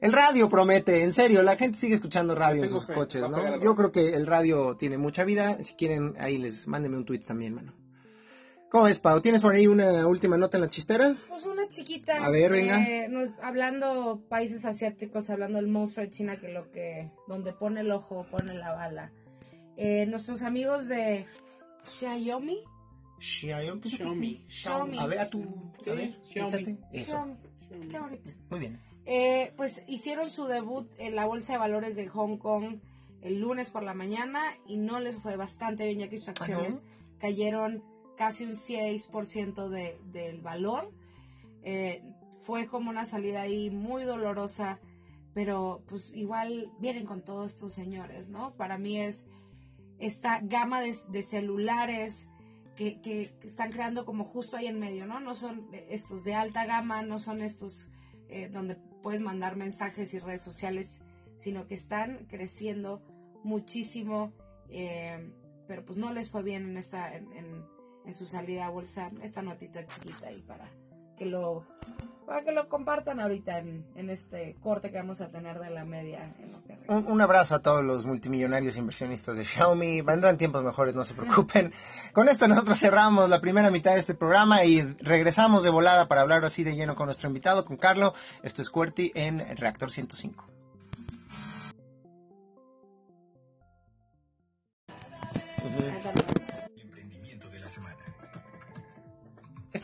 El radio promete, en serio, la gente sigue escuchando radio en sus coches, ¿no? Yo creo que el radio tiene mucha vida. Si quieren, ahí les mándenme un tweet también, mano. ¿Cómo es, Pau? ¿Tienes por ahí una última nota en la chistera? Pues una chiquita. A ver, venga. hablando países asiáticos, hablando del monstruo de China, que lo que, donde pone el ojo, pone la bala. Eh, nuestros amigos de Xiaomi. Xiaomi. Xiaomi. Xiaomi. A ver, a tu. A ver, Xiaomi. Eso. Qué bonito. Muy bien. Eh, pues hicieron su debut en la Bolsa de Valores de Hong Kong el lunes por la mañana y no les fue bastante bien ya que sus acciones cayeron casi un 6% de, del valor. Eh, fue como una salida ahí muy dolorosa, pero pues igual vienen con todos estos señores, ¿no? Para mí es esta gama de, celulares que, que, están creando como justo ahí en medio, ¿no? No son estos de alta gama, no son estos eh, donde puedes mandar mensajes y redes sociales, sino que están creciendo muchísimo, eh, pero pues no les fue bien en esta, en, en su salida a bolsa esta notita chiquita ahí para que lo para que lo compartan ahorita en, en este corte que vamos a tener de la media. un, un, abrazo a todos los multimillonarios inversionistas de Xiaomi. Vendrán tiempos mejores, no se preocupen. Con esto nosotros cerramos la primera mitad de este programa y regresamos de volada para hablar así de lleno con nuestro invitado, con Carlo. Esto es QWERTY en Reactor 105.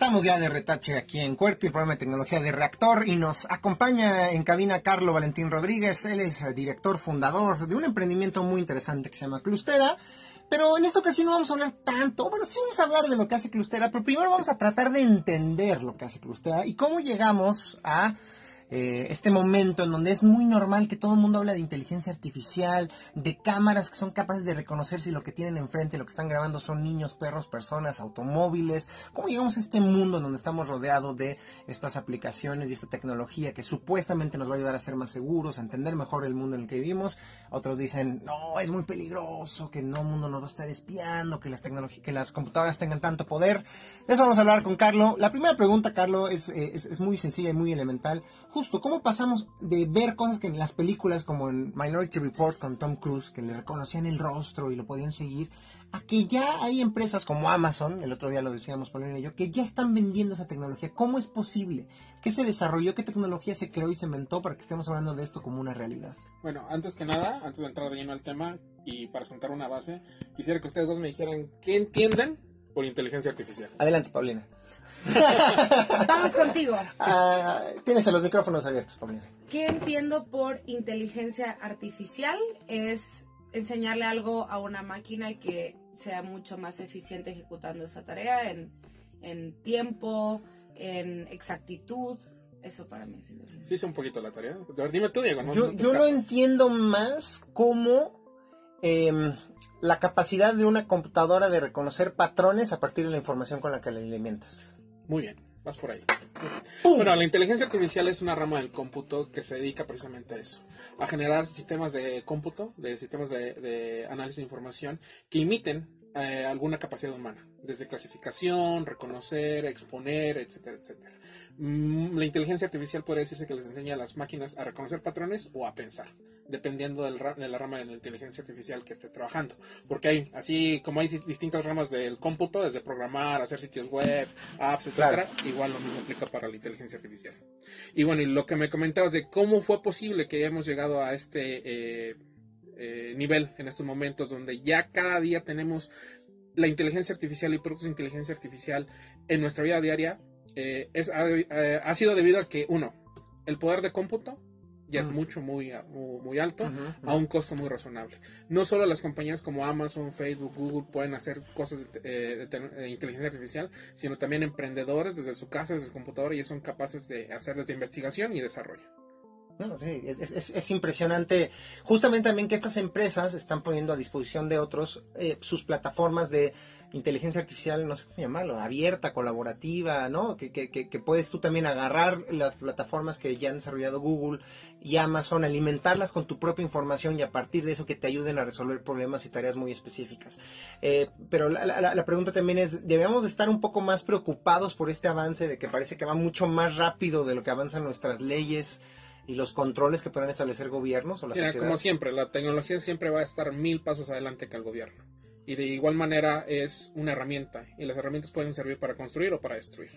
Estamos ya de retache aquí en Cuerti, el programa de tecnología de Reactor, y nos acompaña en cabina Carlo Valentín Rodríguez. Él es director fundador de un emprendimiento muy interesante que se llama Clustera. Pero en esta ocasión no vamos a hablar tanto, bueno, sí vamos a hablar de lo que hace Clustera, pero primero vamos a tratar de entender lo que hace Clustera y cómo llegamos a eh, este momento en donde es muy normal que todo el mundo habla de inteligencia artificial, de cámaras que son capaces de reconocer si lo que tienen enfrente, lo que están grabando son niños, perros, personas, automóviles. ¿Cómo llegamos a este mundo en donde estamos rodeados de estas aplicaciones y esta tecnología que supuestamente nos va a ayudar a ser más seguros, a entender mejor el mundo en el que vivimos? Otros dicen, no, es muy peligroso, que no mundo nos va a estar espiando, que las, que las computadoras tengan tanto poder. De eso vamos a hablar con Carlo. La primera pregunta, Carlo, es, eh, es, es muy sencilla y muy elemental justo cómo pasamos de ver cosas que en las películas como en Minority Report con Tom Cruise, que le reconocían el rostro y lo podían seguir, a que ya hay empresas como Amazon, el otro día lo decíamos poner en ello, que ya están vendiendo esa tecnología. ¿Cómo es posible? ¿Qué se desarrolló? ¿Qué tecnología se creó y se inventó para que estemos hablando de esto como una realidad? Bueno, antes que nada, antes de entrar de lleno al tema y para sentar una base, quisiera que ustedes dos me dijeran qué entienden por inteligencia artificial. Adelante, Paulina. Vamos contigo. Ah, tienes los micrófonos abiertos, Paulina. ¿Qué entiendo por inteligencia artificial? Es enseñarle algo a una máquina y que sea mucho más eficiente ejecutando esa tarea en, en tiempo, en exactitud. Eso para mí es inteligencia. Sí, es un poquito la tarea. Dime tú, Diego. ¿no? yo, yo lo entiendo más como em, la capacidad de una computadora de reconocer patrones a partir de la información con la que la alimentas. Muy bien, vas por ahí. Bueno, la inteligencia artificial es una rama del cómputo que se dedica precisamente a eso, a generar sistemas de cómputo, de sistemas de, de análisis de información que imiten eh, alguna capacidad humana, desde clasificación, reconocer, exponer, etcétera, etcétera. Mm, la inteligencia artificial puede decirse que les enseña a las máquinas a reconocer patrones o a pensar, dependiendo del de la rama de la inteligencia artificial que estés trabajando. Porque hay, así como hay distintas ramas del cómputo, desde programar, hacer sitios web, apps, etcétera, igual lo mismo aplica para la inteligencia artificial. Y bueno, y lo que me comentabas de cómo fue posible que hayamos llegado a este eh, eh, nivel en estos momentos donde ya cada día tenemos la inteligencia artificial y productos de inteligencia artificial en nuestra vida diaria, eh, es, eh, ha, sido debido a que, uno, el poder de cómputo ya es mucho, muy, muy, alto, a un costo muy razonable. No solo las compañías como Amazon, Facebook, Google pueden hacer cosas de, de, inteligencia artificial, sino también emprendedores desde su casa, desde su computadora, y son capaces de hacer desde investigación y desarrollo es, impresionante justamente también que estas empresas están poniendo a disposición de otros eh, sus plataformas de inteligencia artificial, no sé cómo llamarlo, abierta, colaborativa, ¿no? Que, que, que, puedes tú también agarrar las plataformas que ya han desarrollado Google y Amazon, alimentarlas con tu propia información y a partir de eso que te ayuden a resolver problemas y tareas muy específicas. Eh, pero la, la, pregunta también es, ¿debemos estar un poco más preocupados por este avance de que parece que va mucho más rápido de lo que avanzan nuestras leyes? Y los controles que puedan establecer gobiernos o la Mira, como siempre, la tecnología siempre va a estar mil pasos adelante que el gobierno. Y de igual manera es una herramienta y las herramientas pueden servir para construir o para destruir.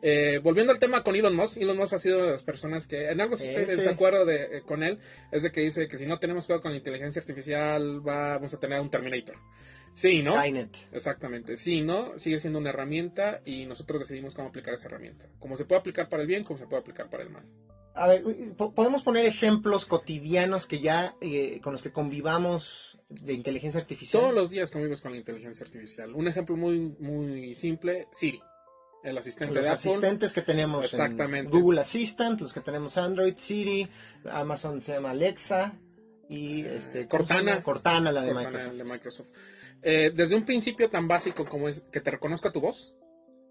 Eh, volviendo al tema con Elon Musk, Elon Musk ha sido de las personas que en algo estoy de desacuerdo de, eh, con él, es de que dice que si no tenemos cuidado con la inteligencia artificial vamos a tener un Terminator. Sí, ¿no? Exactamente. Sí, ¿no? Sigue siendo una herramienta y nosotros decidimos cómo aplicar esa herramienta. Cómo se puede aplicar para el bien, cómo se puede aplicar para el mal a ver, podemos poner ejemplos cotidianos que ya eh, con los que convivamos de inteligencia artificial. Todos los días convives con la inteligencia artificial. Un ejemplo muy muy simple, Siri. El asistente los de Apple. asistentes que tenemos Exactamente. Google Assistant, los que tenemos Android, Siri, Amazon se llama Alexa y este Cortana, Cortana la de Microsoft. Eh, desde un principio tan básico como es que te reconozca tu voz,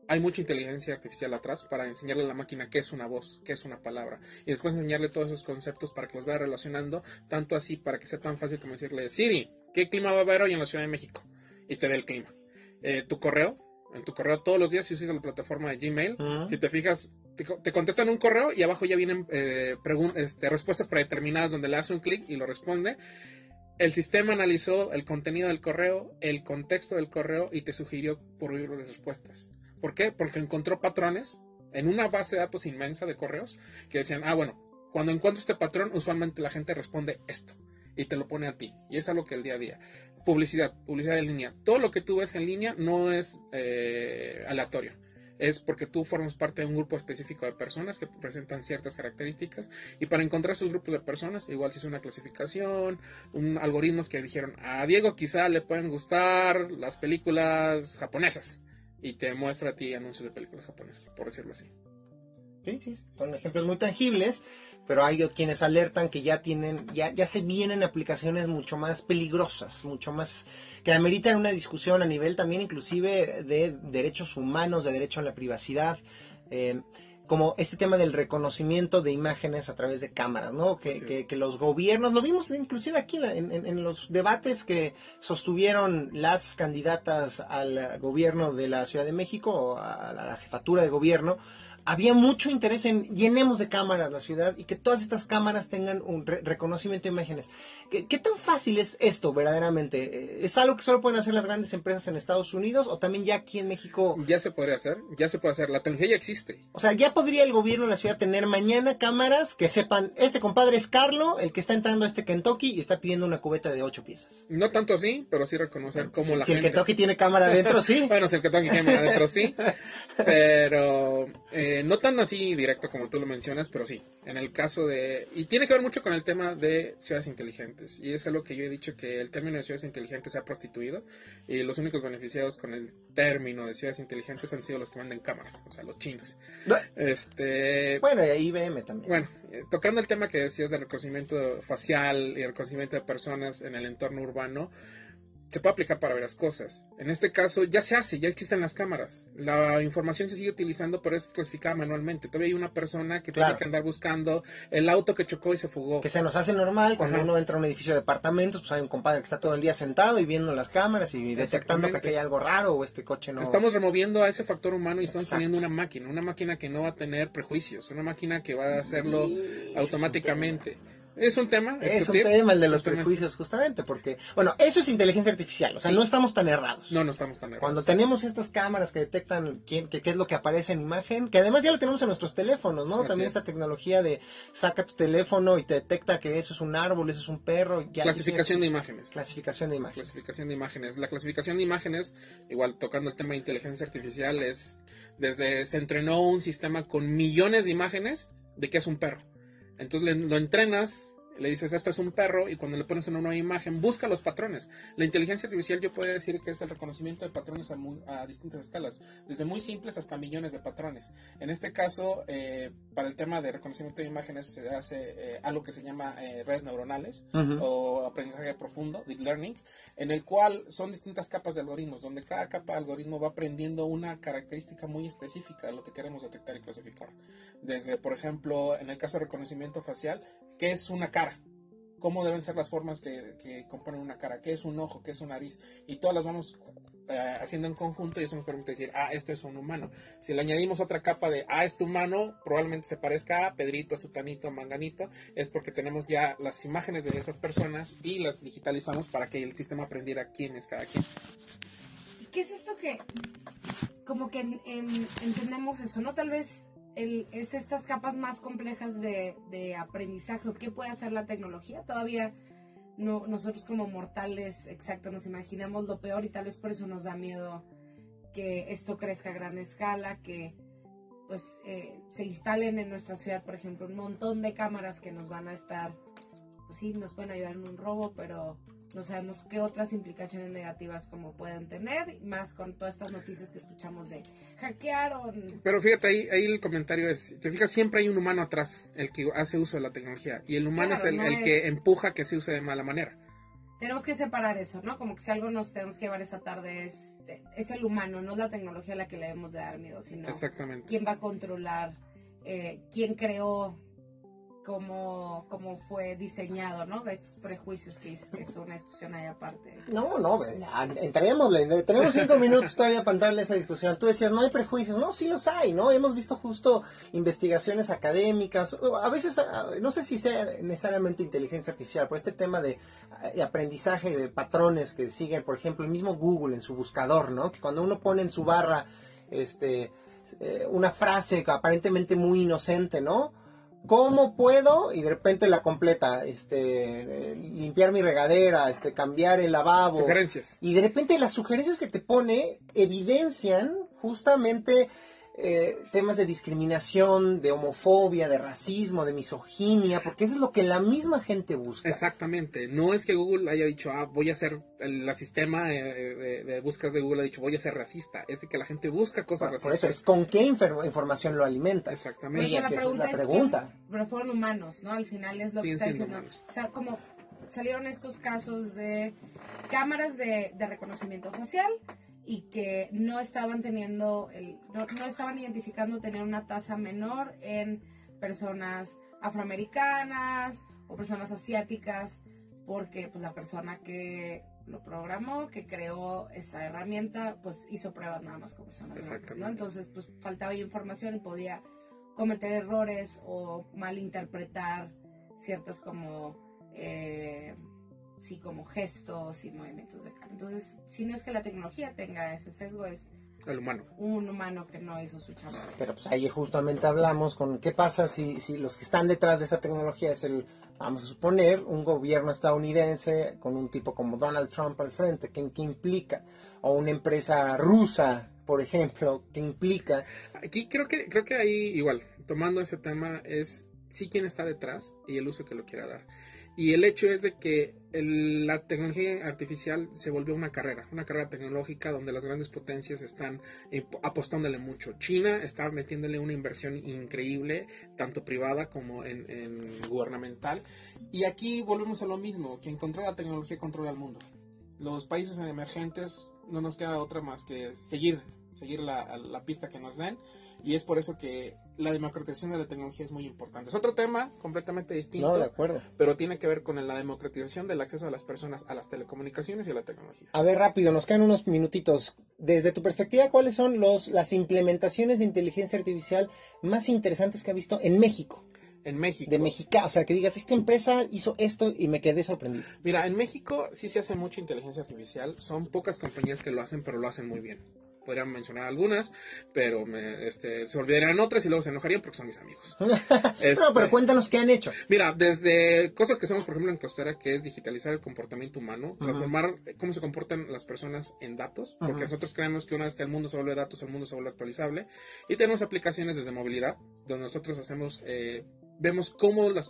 hay mucha inteligencia artificial atrás para enseñarle a la máquina qué es una voz, qué es una palabra. Y después enseñarle todos esos conceptos para que los vaya relacionando, tanto así para que sea tan fácil como decirle, Siri, ¿qué clima va a haber hoy en la Ciudad de México? Y te dé el clima. Eh, tu correo, en tu correo todos los días si usas la plataforma de Gmail, si te fijas, te, contestan un correo y abajo ya vienen eh, este, respuestas predeterminadas donde le hace un clic y lo responde. El sistema analizó el contenido del correo, el contexto del correo y te sugirió por de respuestas. ¿Por qué? Porque encontró patrones en una base de datos inmensa de correos que decían, ah, bueno, cuando encuentro este patrón, usualmente la gente responde esto y te lo pone a ti. Y es algo que el día a día. Publicidad, publicidad en línea. Todo lo que tú ves en línea no es eh, aleatorio. Es porque tú formas parte de un grupo específico de personas que presentan ciertas características. Y para encontrar esos grupos de personas, igual si es una clasificación, un algoritmos que dijeron, a Diego quizá le pueden gustar las películas japonesas y te muestra a ti anuncios de películas japonesas, por decirlo así. Sí, sí, son ejemplos muy tangibles, pero hay quienes alertan que ya tienen, ya, ya se vienen aplicaciones mucho más peligrosas, mucho más, que ameritan una discusión a nivel también inclusive de derechos humanos, de derecho a la privacidad. Eh, como este tema del reconocimiento de imágenes a través de cámaras, ¿no? Que, que, los gobiernos, lo vimos inclusive aquí en, en, los debates que sostuvieron las candidatas al gobierno de la Ciudad de México, a la jefatura de gobierno, había mucho interés en llenemos de cámaras la ciudad y que todas estas cámaras tengan un reconocimiento de imágenes. ¿Qué, tan fácil es esto verdaderamente? ¿Es algo que solo pueden hacer las grandes empresas en Estados Unidos o también ya aquí en México? Ya se podría hacer, ya se puede hacer. La tecnología ya existe. O sea, ya podría el gobierno de la ciudad tener mañana cámaras que sepan, este compadre es Carlo, el que está entrando a este Kentucky y está pidiendo una cubeta de ocho piezas. No tanto así, pero sí reconocer cómo la si gente... el Kentucky tiene cámara adentro, sí. bueno, si el Kentucky tiene cámara adentro, sí. Pero... Eh, Eh, no tan así directo como tú lo mencionas, pero sí, en el caso de... Y tiene que ver mucho con el tema de ciudades inteligentes. Y es algo que yo he dicho que el término de ciudades inteligentes se ha prostituido y los únicos beneficiados con el término de ciudades inteligentes han sido los que venden cámaras, o sea, los chinos. Este... Bueno, y IBM también. Bueno, eh, tocando el tema que decías del reconocimiento facial y el reconocimiento de personas en el entorno urbano, se puede aplicar para varias cosas. En este caso ya se hace, ya existen las cámaras. La información se sigue utilizando, pero es clasificada manualmente. Todavía hay una persona que tiene que andar buscando el auto que chocó y se fugó. Que se nos hace normal cuando uno entra a un edificio de departamentos, pues hay un compadre que está todo el día sentado y viendo las cámaras y detectando que aquí hay algo raro o este coche no. Estamos removiendo a ese factor humano y estamos teniendo una máquina, una máquina que no va a tener prejuicios, una máquina que va a hacerlo automáticamente. Es un tema. Es un tema el de los prejuicios, justamente, porque, bueno, eso es inteligencia artificial, o sea, no estamos tan errados. No, no estamos tan errados. Cuando tenemos estas cámaras que detectan quién, qué es lo que aparece en imagen, que además ya lo tenemos en nuestros teléfonos, ¿no? También esta tecnología de saca tu teléfono y te detecta que eso es un árbol, eso es un perro. clasificación de imágenes. Clasificación de imágenes. Clasificación de imágenes. La clasificación de imágenes, igual tocando el tema de inteligencia artificial, es desde se entrenó un sistema con millones de imágenes de qué es un perro. Entonces lo entrenas, le dices esto es un perro y cuando le pones en una imagen busca los patrones. La inteligencia artificial yo puedo decir que es el reconocimiento de patrones a, distintas escalas, desde muy simples hasta millones de patrones. En este caso, eh, para el tema de reconocimiento de imágenes se hace eh, algo que se llama eh, redes neuronales o aprendizaje profundo, deep learning, en el cual son distintas capas de algoritmos, donde cada capa de algoritmo va aprendiendo una característica muy específica de lo que queremos detectar y clasificar. Desde, por ejemplo, en el caso de reconocimiento facial, ¿qué es una cara? ¿Cómo deben ser las formas que, componen una cara? ¿Qué es un ojo? ¿Qué es una nariz? Y todas las vamos eh, haciendo en conjunto y eso nos permite decir, ah, esto es un humano. Si le añadimos otra capa de, ah, este humano probablemente se parezca a Pedrito, a Sutanito, a Manganito, es porque tenemos ya las imágenes de esas personas y las digitalizamos para que el sistema aprendiera quién es cada quien. ¿Qué es esto que, como que entendemos eso, ¿no? Tal vez es estas capas más complejas de, aprendizaje o qué puede hacer la tecnología. Todavía no, nosotros como mortales, exacto, nos imaginamos lo peor y tal vez por eso nos da miedo que esto crezca a gran escala, que pues eh, se instalen en nuestra ciudad, por ejemplo, un montón de cámaras que nos van a estar, pues sí, nos pueden ayudar en un robo, pero no sabemos qué otras implicaciones negativas como pueden tener, más con todas estas noticias que escuchamos de hackearon. Pero fíjate, ahí, ahí el comentario es, te fijas, siempre hay un humano atrás, el que hace uso de la tecnología, y el humano es el, que empuja que se use de mala manera. Tenemos que separar eso, ¿no? Como que si algo nos tenemos que llevar esta tarde es, es el humano, no la tecnología a la que le debemos de dar miedo, sino Exactamente. quién va a controlar, eh, quién creó cómo, cómo fue diseñado, ¿no? Esos prejuicios que es, una discusión ahí aparte. No, no, entremos, tenemos cinco minutos todavía para darle esa discusión. Tú decías, no hay prejuicios, no, sí los hay, ¿no? Hemos visto justo investigaciones académicas, a veces, no sé si sea necesariamente inteligencia artificial, pero este tema de, de aprendizaje de patrones que siguen, por ejemplo, el mismo Google en su buscador, ¿no? Que cuando uno pone en su barra, este, eh, una frase aparentemente muy inocente, ¿no? ¿Cómo puedo? Y de repente la completa, este, limpiar mi regadera, este, cambiar el lavabo. Sugerencias. Y de repente las sugerencias que te pone evidencian justamente eh, temas de discriminación, de homofobia, de racismo, de misoginia, porque eso es lo que la misma gente busca. Exactamente. No es que Google haya dicho, ah, voy a ser, el, sistema de, de, búsquedas de Google ha dicho, voy a ser racista. Es de que la gente busca cosas racistas. Por eso es con qué información lo alimenta. Exactamente. la pregunta es, la pregunta. pero fueron humanos, ¿no? Al final es lo que está diciendo. O sea, como salieron estos casos de cámaras de, de reconocimiento facial y que no estaban teniendo, el, no, estaban identificando tener una tasa menor en personas afroamericanas o personas asiáticas, porque pues la persona que lo programó, que creó esa herramienta, pues hizo pruebas nada más con personas blancas, ¿no? Entonces, pues faltaba información y podía cometer errores o malinterpretar ciertas como eh, sí, como gestos y movimientos de cara. Entonces, si no es que la tecnología tenga ese sesgo, es el humano. Un humano que no hizo su chamba. Pero pues ahí justamente hablamos con qué pasa si, si los que están detrás de esa tecnología es el, vamos a suponer, un gobierno estadounidense con un tipo como Donald Trump al frente, ¿qué, qué implica? O una empresa rusa por ejemplo, que implica... Aquí creo que, creo que ahí igual, tomando ese tema, es sí quién está detrás y el uso que lo quiera dar. Y el hecho es de que la tecnología artificial se volvió una carrera, una carrera tecnológica donde las grandes potencias están apostándole mucho. China está metiéndole una inversión increíble, tanto privada como en, gubernamental. Y aquí volvemos a lo mismo, quien controla la tecnología controla el mundo. Los países emergentes no nos queda otra más que seguir, seguir la, la pista que nos den y es por eso que la democratización de la tecnología es muy importante. Es otro tema completamente distinto. No, de acuerdo. Pero tiene que ver con la democratización del acceso de las personas a las telecomunicaciones y a la tecnología. A ver, rápido, nos quedan unos minutitos. Desde tu perspectiva, ¿cuáles son los, las implementaciones de inteligencia artificial más interesantes que ha visto en México? En México. De México, o sea, que digas, esta empresa hizo esto y me quedé sorprendido. Mira, en México sí se hace mucha inteligencia artificial. Son pocas compañías que lo hacen, pero lo hacen muy bien podrían mencionar algunas, pero me, este, se olvidarían otras y luego se enojarían porque son mis amigos. Este, no, pero cuéntanos qué han hecho. Mira, desde cosas que hacemos, por ejemplo, en Costera, que es digitalizar el comportamiento humano, transformar cómo se comportan las personas en datos, porque nosotros creemos que una vez que el mundo se vuelve datos, el mundo se vuelve actualizable, y tenemos aplicaciones desde movilidad, donde nosotros hacemos... Eh, vemos cómo las,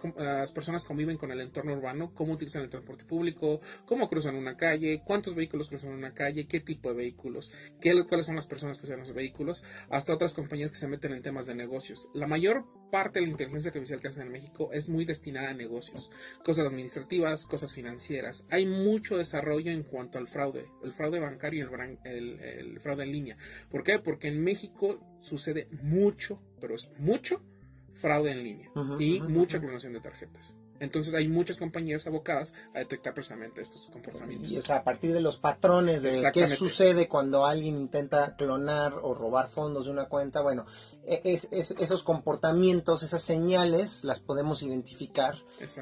personas conviven con el entorno urbano, cómo utilizan el transporte público, cómo cruzan una calle, cuántos vehículos cruzan una calle, qué tipo de vehículos, qué, cuáles son las personas que usan los vehículos, hasta otras compañías que se meten en temas de negocios. La mayor parte de la inteligencia artificial que hacen en México es muy destinada a negocios, cosas administrativas, cosas financieras. Hay mucho desarrollo en cuanto al fraude, el fraude bancario y el, el fraude en línea. ¿Por qué? Porque en México sucede mucho, pero es mucho fraude en línea y mucha clonación de tarjetas. Entonces hay muchas compañías abocadas a detectar precisamente estos comportamientos. Y, o sea, a partir de los patrones de qué sucede cuando alguien intenta clonar o robar fondos de una cuenta, bueno, e, es, esos comportamientos, esas señales, las podemos identificar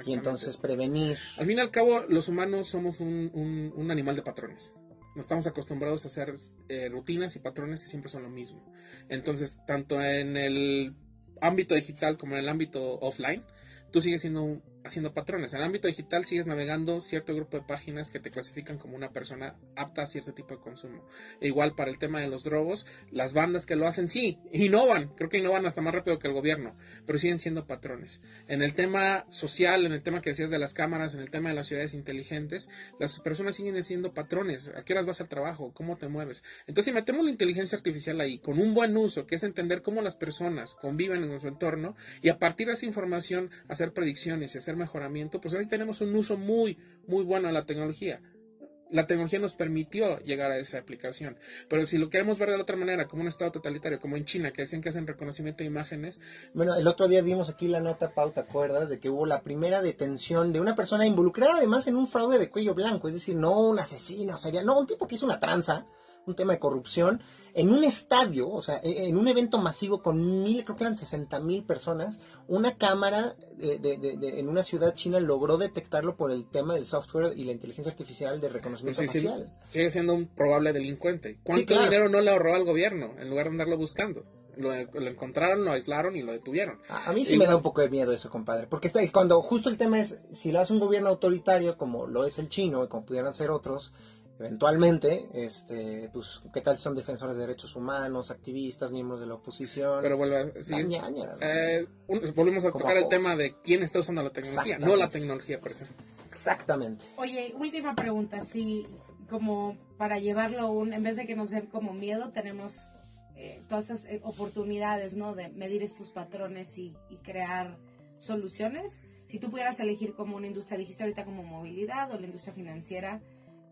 y entonces prevenir. Al fin y al cabo, los humanos somos un, un, animal de patrones. No estamos acostumbrados a hacer eh, rutinas y patrones que siempre son lo mismo. Entonces, tanto en el ámbito digital como en el ámbito offline, tú sigues siendo un, haciendo patrones. En el ámbito digital sigues navegando cierto grupo de páginas que te clasifican como una persona apta a cierto tipo de consumo. E igual para el tema de los drogos, las bandas que lo hacen sí, innovan, creo que innovan hasta más rápido que el gobierno, pero siguen siendo patrones. En el tema social, en el tema que decías de las cámaras, en el tema de las ciudades inteligentes, las personas siguen siendo patrones. ¿A qué horas vas al trabajo? ¿Cómo te mueves? Entonces, si metemos la inteligencia artificial ahí con un buen uso, que es entender cómo las personas conviven en nuestro entorno y a partir de esa información hacer predicciones y hacer mejoramiento, pues ahí tenemos un uso muy, muy bueno de la tecnología. La tecnología nos permitió llegar a esa aplicación. Pero si lo queremos ver de la otra manera, como un estado totalitario, como en China, que dicen que hacen reconocimiento de imágenes. Bueno, el otro día dimos aquí la nota, Pau, ¿te acuerdas? De que hubo la primera detención de una persona involucrada además en un fraude de cuello blanco. Es decir, no un asesino, sería, no, un tipo que hizo una tranza, un tema de corrupción en un estadio, o sea, e, en un evento masivo con mil, creo que eran 60 mil personas, una cámara de, en una ciudad china logró detectarlo por el tema del software y la inteligencia artificial de reconocimiento facial. sigue siendo un probable delincuente. ¿Cuánto dinero no le ahorró al gobierno en lugar de andarlo buscando? Lo, encontraron, lo aislaron y lo detuvieron. A, mí sí me da un poco de miedo eso, compadre. Porque está, cuando justo el tema es, si lo hace un gobierno autoritario como lo es el chino y como pudieran ser otros, eventualmente, este, pues, ¿qué tal si son defensores de derechos humanos, activistas, miembros de la oposición? Pero vuelve, eh, volvemos a tocar el tema de quién está usando la tecnología, no la tecnología per se. Exactamente. Oye, última pregunta, si como para llevarlo un, en vez de que nos dé como miedo, tenemos eh, todas esas eh, oportunidades, ¿no? De medir estos patrones y, y crear soluciones. Si tú pudieras elegir como una industria, dijiste ahorita como movilidad o la industria financiera,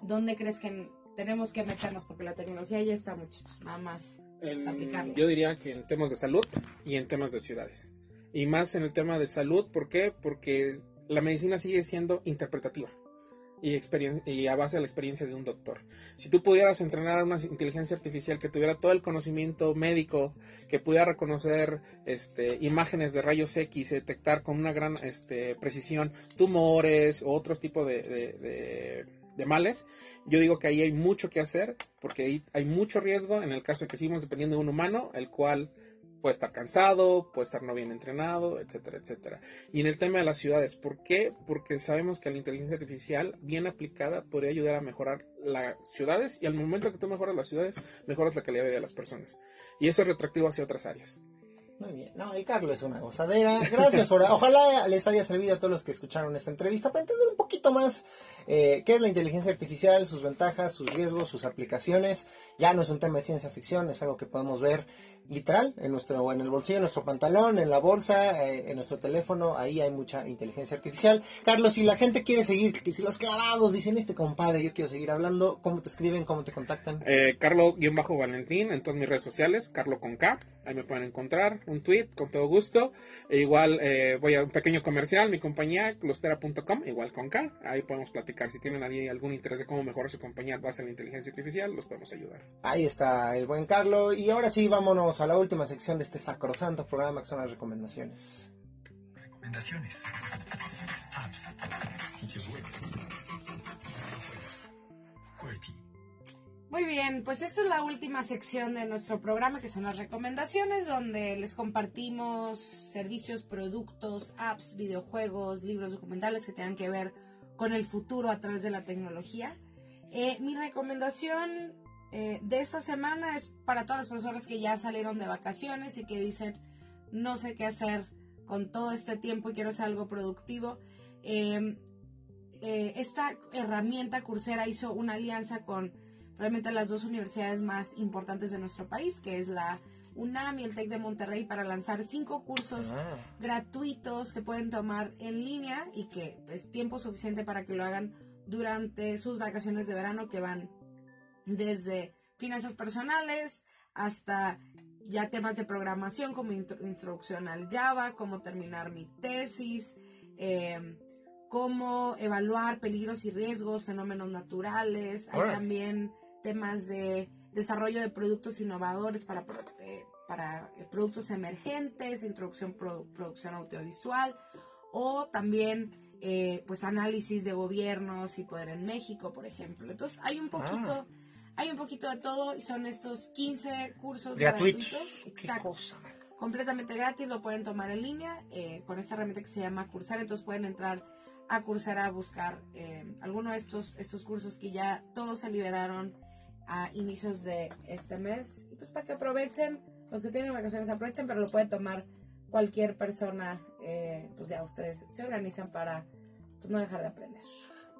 ¿dónde crees que tenemos que meternos? Porque la tecnología ya está, muchachos, nada más Yo diría que en temas de salud y en temas de ciudades. Y más en el tema de salud, ¿por qué? Porque la medicina sigue siendo interpretativa y, y a base de la experiencia de un doctor. Si tú pudieras entrenar a una inteligencia artificial que tuviera todo el conocimiento médico, que pudiera reconocer este, imágenes de rayos X, detectar con una gran este, precisión tumores o otros tipos de de males, yo digo que ahí hay mucho que hacer, porque ahí hay mucho riesgo en el caso de que sigamos dependiendo de un humano, el cual puede estar cansado, puede estar no bien entrenado, etcétera, etcétera. Y en el tema de las ciudades, ¿por qué? Porque sabemos que la inteligencia artificial, bien aplicada, podría ayudar a mejorar las ciudades y al momento que tú mejoras las ciudades, mejoras la calidad de vida de las personas. Y eso es retroactivo hacia otras áreas. Muy bien. No, el Carlos es una gozadera. Gracias por... Ojalá les haya servido a todos los que escucharon esta entrevista para entender un poquito más eh, qué es la inteligencia artificial, sus ventajas, sus riesgos, sus aplicaciones. Ya no es un tema de ciencia ficción, es algo que podemos ver literal en nuestro en el bolsillo, en nuestro pantalón, en la bolsa, eh, en nuestro teléfono, ahí hay mucha inteligencia artificial. Carlos, si la gente quiere seguir, si los clavados dicen este compadre, yo quiero seguir hablando, ¿cómo te escriben, cómo te contactan? Eh, Carlo-Valentín en todas mis redes sociales, Carlo con K, ahí me pueden encontrar, un tweet con todo gusto. E igual eh, voy a un pequeño comercial, mi compañía, clustera.com, igual con K, ahí podemos platicar. Si tienen ahí algún interés de cómo mejorar su compañía base en la inteligencia artificial, los podemos ayudar. Ahí está el buen Carlo, y ahora sí, vámonos a la última sección de este sacrosanto programa que son las recomendaciones. Recomendaciones. Muy bien, pues esta es la última sección de nuestro programa que son las recomendaciones donde les compartimos servicios, productos, apps, videojuegos, libros documentales que tengan que ver con el futuro a través de la tecnología. Eh, mi recomendación eh, de esta semana es para todas las personas que ya salieron de vacaciones y que dicen no sé qué hacer con todo este tiempo y quiero hacer algo productivo. Em, eh, esta herramienta Coursera hizo una alianza con realmente las dos universidades más importantes de nuestro país, que es la UNAM y el TEC de Monterrey, para lanzar cinco cursos ah. gratuitos que pueden tomar en línea y que es tiempo suficiente para que lo hagan durante sus vacaciones de verano que van desde finanzas personales hasta ya temas de programación como introducción al Java, cómo terminar mi tesis, em, cómo evaluar peligros y riesgos, fenómenos naturales. Hay también temas de desarrollo de productos innovadores para, eh, para eh, productos emergentes, introducción producción audiovisual o también eh, pues análisis de gobiernos y poder en México, por ejemplo. Entonces hay un poquito... Ah. Hay un poquito de todo y son estos 15 cursos gratuitos. Exacto. Completamente gratis, lo pueden tomar en línea eh, con esta herramienta que se llama Cursar. Entonces pueden entrar a Cursar a buscar eh, alguno de estos, estos cursos que ya todos se liberaron a inicios de este mes. Y pues para que aprovechen, los que tienen vacaciones aprovechen, pero lo puede tomar cualquier persona. Eh, pues ya ustedes se organizan para pues, no dejar de aprender.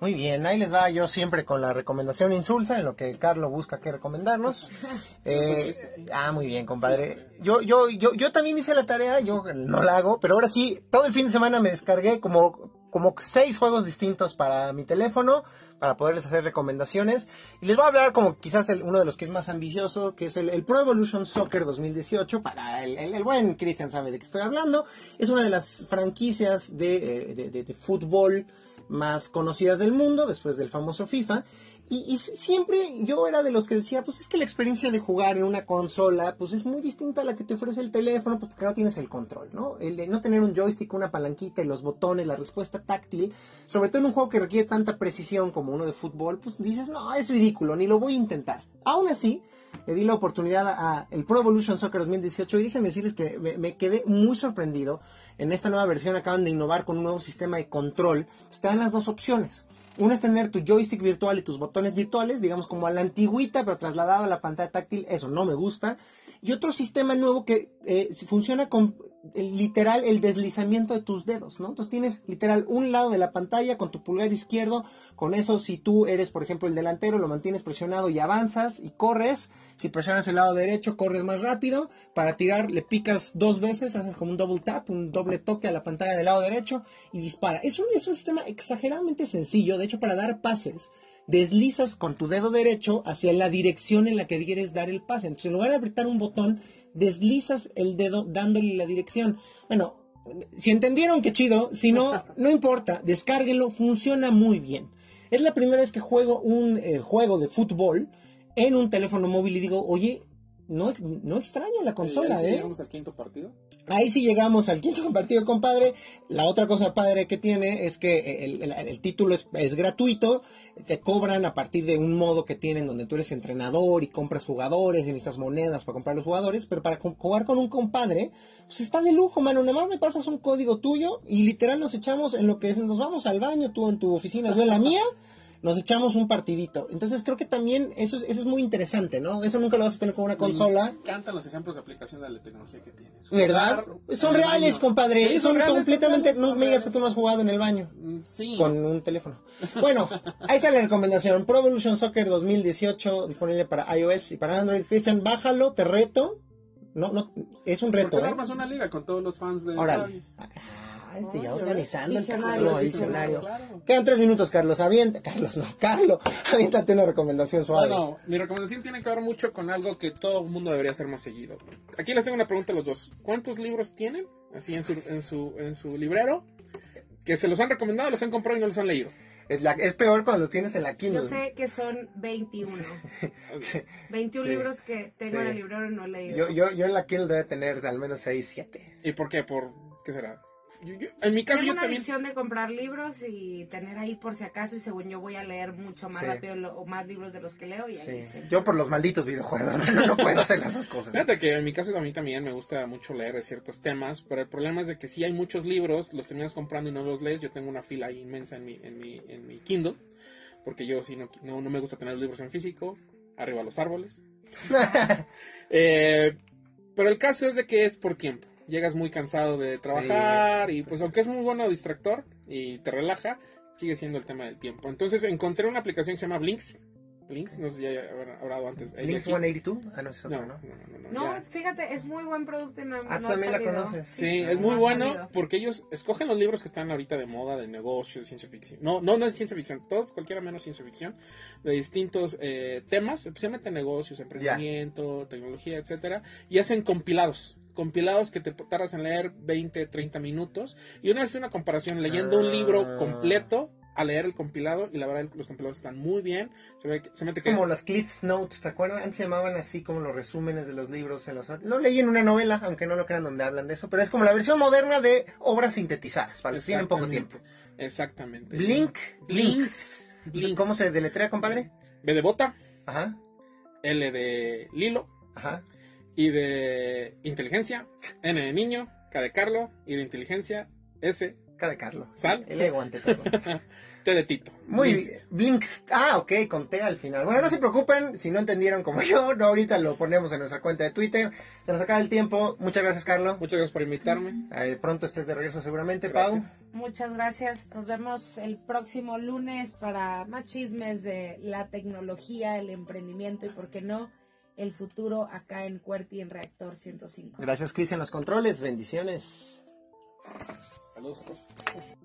Muy bien, ahí les va yo siempre con la recomendación insulsa, en lo que Carlos busca que recomendarnos. Eh, ah, muy bien, compadre. Yo, yo, yo, yo también hice la tarea, yo no la hago, pero ahora sí, todo el fin de semana me descargué como, como seis juegos distintos para mi teléfono, para poderles hacer recomendaciones. Y les voy a hablar como quizás uno de los que es más ambicioso, que es el, Pro Evolution Soccer 2018, para el, el, buen Cristian sabe de qué estoy hablando. Es una de las franquicias de, eh, de fútbol más conocidas del mundo, después del famoso FIFA. Y, siempre yo era de los que decía, pues es que la experiencia de jugar en una consola, pues es muy distinta a la que te ofrece el teléfono, pues porque no tienes el control, ¿no? El de no tener un joystick, una palanquita y los botones, la respuesta táctil, sobre todo en un juego que requiere tanta precisión como uno de fútbol, pues dices, no, es ridículo, ni lo voy a intentar. Aún así, le di la oportunidad a Pro Evolution Soccer 2018 y déjenme decirles que me quedé muy sorprendido en esta nueva versión acaban de innovar con un nuevo sistema de control. te dan las dos opciones. Una es tener tu joystick virtual y tus botones virtuales, digamos como a la antigüita, pero trasladado a la pantalla táctil. Eso no me gusta. Y otro sistema nuevo que eh, funciona con literal el deslizamiento de tus dedos, ¿no? Entonces tienes literal un lado de la pantalla con tu pulgar izquierdo, con eso si tú eres, por ejemplo, el delantero, lo mantienes presionado y avanzas y corres, si presionas el lado derecho, corres más rápido, para tirar le picas dos veces, haces como un double tap, un doble toque a la pantalla del lado derecho y dispara. Es un, es un sistema exageradamente sencillo, de hecho para dar pases, deslizas con tu dedo derecho hacia la dirección en la que quieres dar el pase. Entonces en lugar de apretar un botón, deslizas el dedo dándole la dirección. Bueno, si entendieron qué chido, si no, no importa, descárguenlo, funciona muy bien. Es la primera vez que juego un eh, juego de fútbol en un teléfono móvil y digo, oye, no, no extraño la consola, ¿Y ahí sí ¿eh? llegamos al quinto partido? Ahí sí llegamos al quinto partido, compadre. La otra cosa padre que tiene es que el, título es, gratuito. Te cobran a partir de un modo que tienen donde tú eres entrenador y compras jugadores y necesitas monedas para comprar los jugadores. Pero para jugar con un compadre, pues está de lujo, mano. Nada más me pasas un código tuyo y literal nos echamos en lo que es, nos vamos al baño, tú en tu oficina, yo en la mía. Nos echamos un partidito. Entonces creo que también eso es, eso es muy interesante, ¿no? Eso nunca lo vas a tener con una consola. Me encantan los ejemplos de aplicación de la tecnología que tienes. ¿Verdad? Son reales, baño. compadre. Sí, son, reales, completamente. reales, no son me digas que tú no has jugado en el baño Mm, Sí. con un teléfono. Bueno, ahí está la recomendación. Pro Evolution Soccer 2018 disponible para iOS y para Android. Cristian, bájalo, te reto. No, no, es un ¿Por reto, qué no ¿eh? una liga con todos los fans de Órale. Ah, este ya organizando el visionario, visionario. Claro. Quedan tres minutos, Carlos. Avienta. Carlos, no, Carlos. Aviéntate una recomendación suave. Bueno, mi recomendación tiene que ver mucho con algo que todo el mundo debería hacer más seguido. Aquí les tengo una pregunta a los dos. ¿Cuántos libros tienen así en su, en su, en su librero? Que se los han recomendado, los han comprado y no los han leído. Es, la- es peor cuando los tienes en la Kindle. Yo sé que son 21. 21 Sí. libros que tengo Sí. en el librero y no he leído. Yo, yo, yo en la Kindle debe tener al menos 6, 7. ¿Y por qué? ¿Por qué será? Yo- yo- en mi caso Tengo yo una también... adicción de comprar libros y tener ahí por si acaso y según yo voy a leer mucho más Sí. rápido lo- o más libros de los que leo y ahí Sí. sí. Yo por los malditos videojuegos, no, no puedo hacer las dos cosas. Fíjate que en mi caso a mí también me gusta mucho leer de ciertos temas, pero el problema es de que si hay muchos libros, los terminas comprando y no los lees. Yo tengo una fila ahí inmensa en mi, en mi, en mi Kindle, porque yo sí no, no, no me gusta tener los libros en físico, arriba los árboles. Eh, pero el caso es de que es por tiempo. Llegas muy cansado de trabajar y pues aunque es muy bueno distractor y te relaja, sigue siendo el tema del tiempo. Entonces encontré una aplicación que se llama Blinks. Blinks, no sé si ya habrán hablado antes. ahí Links aquí. 182. Ah, no, es No, otro, no, ¿no? no, no, no, No, ya. fíjate, es muy buen producto y no, Ah, no también la conoces. Sí, no es muy bueno salido. porque ellos escogen los libros que están ahorita de moda, de negocios, de ciencia ficción. No, no, no de ciencia ficción, todos, cualquiera menos ciencia ficción, de distintos eh, temas, especialmente negocios, emprendimiento, tecnología, etcétera, y hacen compilados. Compilados que te tardas en leer 20, 30 minutos. Y una vez una comparación leyendo un libro Ah. completo a leer el compilado. Y la verdad, los compilados están muy bien. Se, ve que- se mete Es que- como las Cliffs Notes, ¿te acuerdas? Antes se llamaban así como los resúmenes de los libros. En los... Lo leí en una novela, aunque no lo crean donde hablan de eso, pero es como la versión moderna de obras sintetizadas, para los que tienen poco tiempo. Exactamente. Blink, Blinks. Blinks. ¿Cómo se deletrea, compadre? B de bota, Ajá, L de Lilo, ajá. Y de inteligencia, N de niño, K de Carlo, y de inteligencia, S, Acá de Carlos. Sal. El ego ante todo. T de Tito. Muy Blinks. bien. Blinks. Ah, ok, con T al final. Bueno, no se preocupen si no entendieron como yo. No, ahorita lo ponemos en nuestra cuenta de Twitter. Se nos acaba el tiempo. Muchas gracias, Carlos. Muchas gracias por invitarme. Pronto estés de regreso seguramente, Pau. Gracias. Muchas gracias. Nos vemos el próximo lunes para más chismes de la tecnología, el emprendimiento y, por qué no, el futuro acá en Cuerti en Reactor 105. Gracias, Chris, en los controles. Bendiciones. Saludos a todos.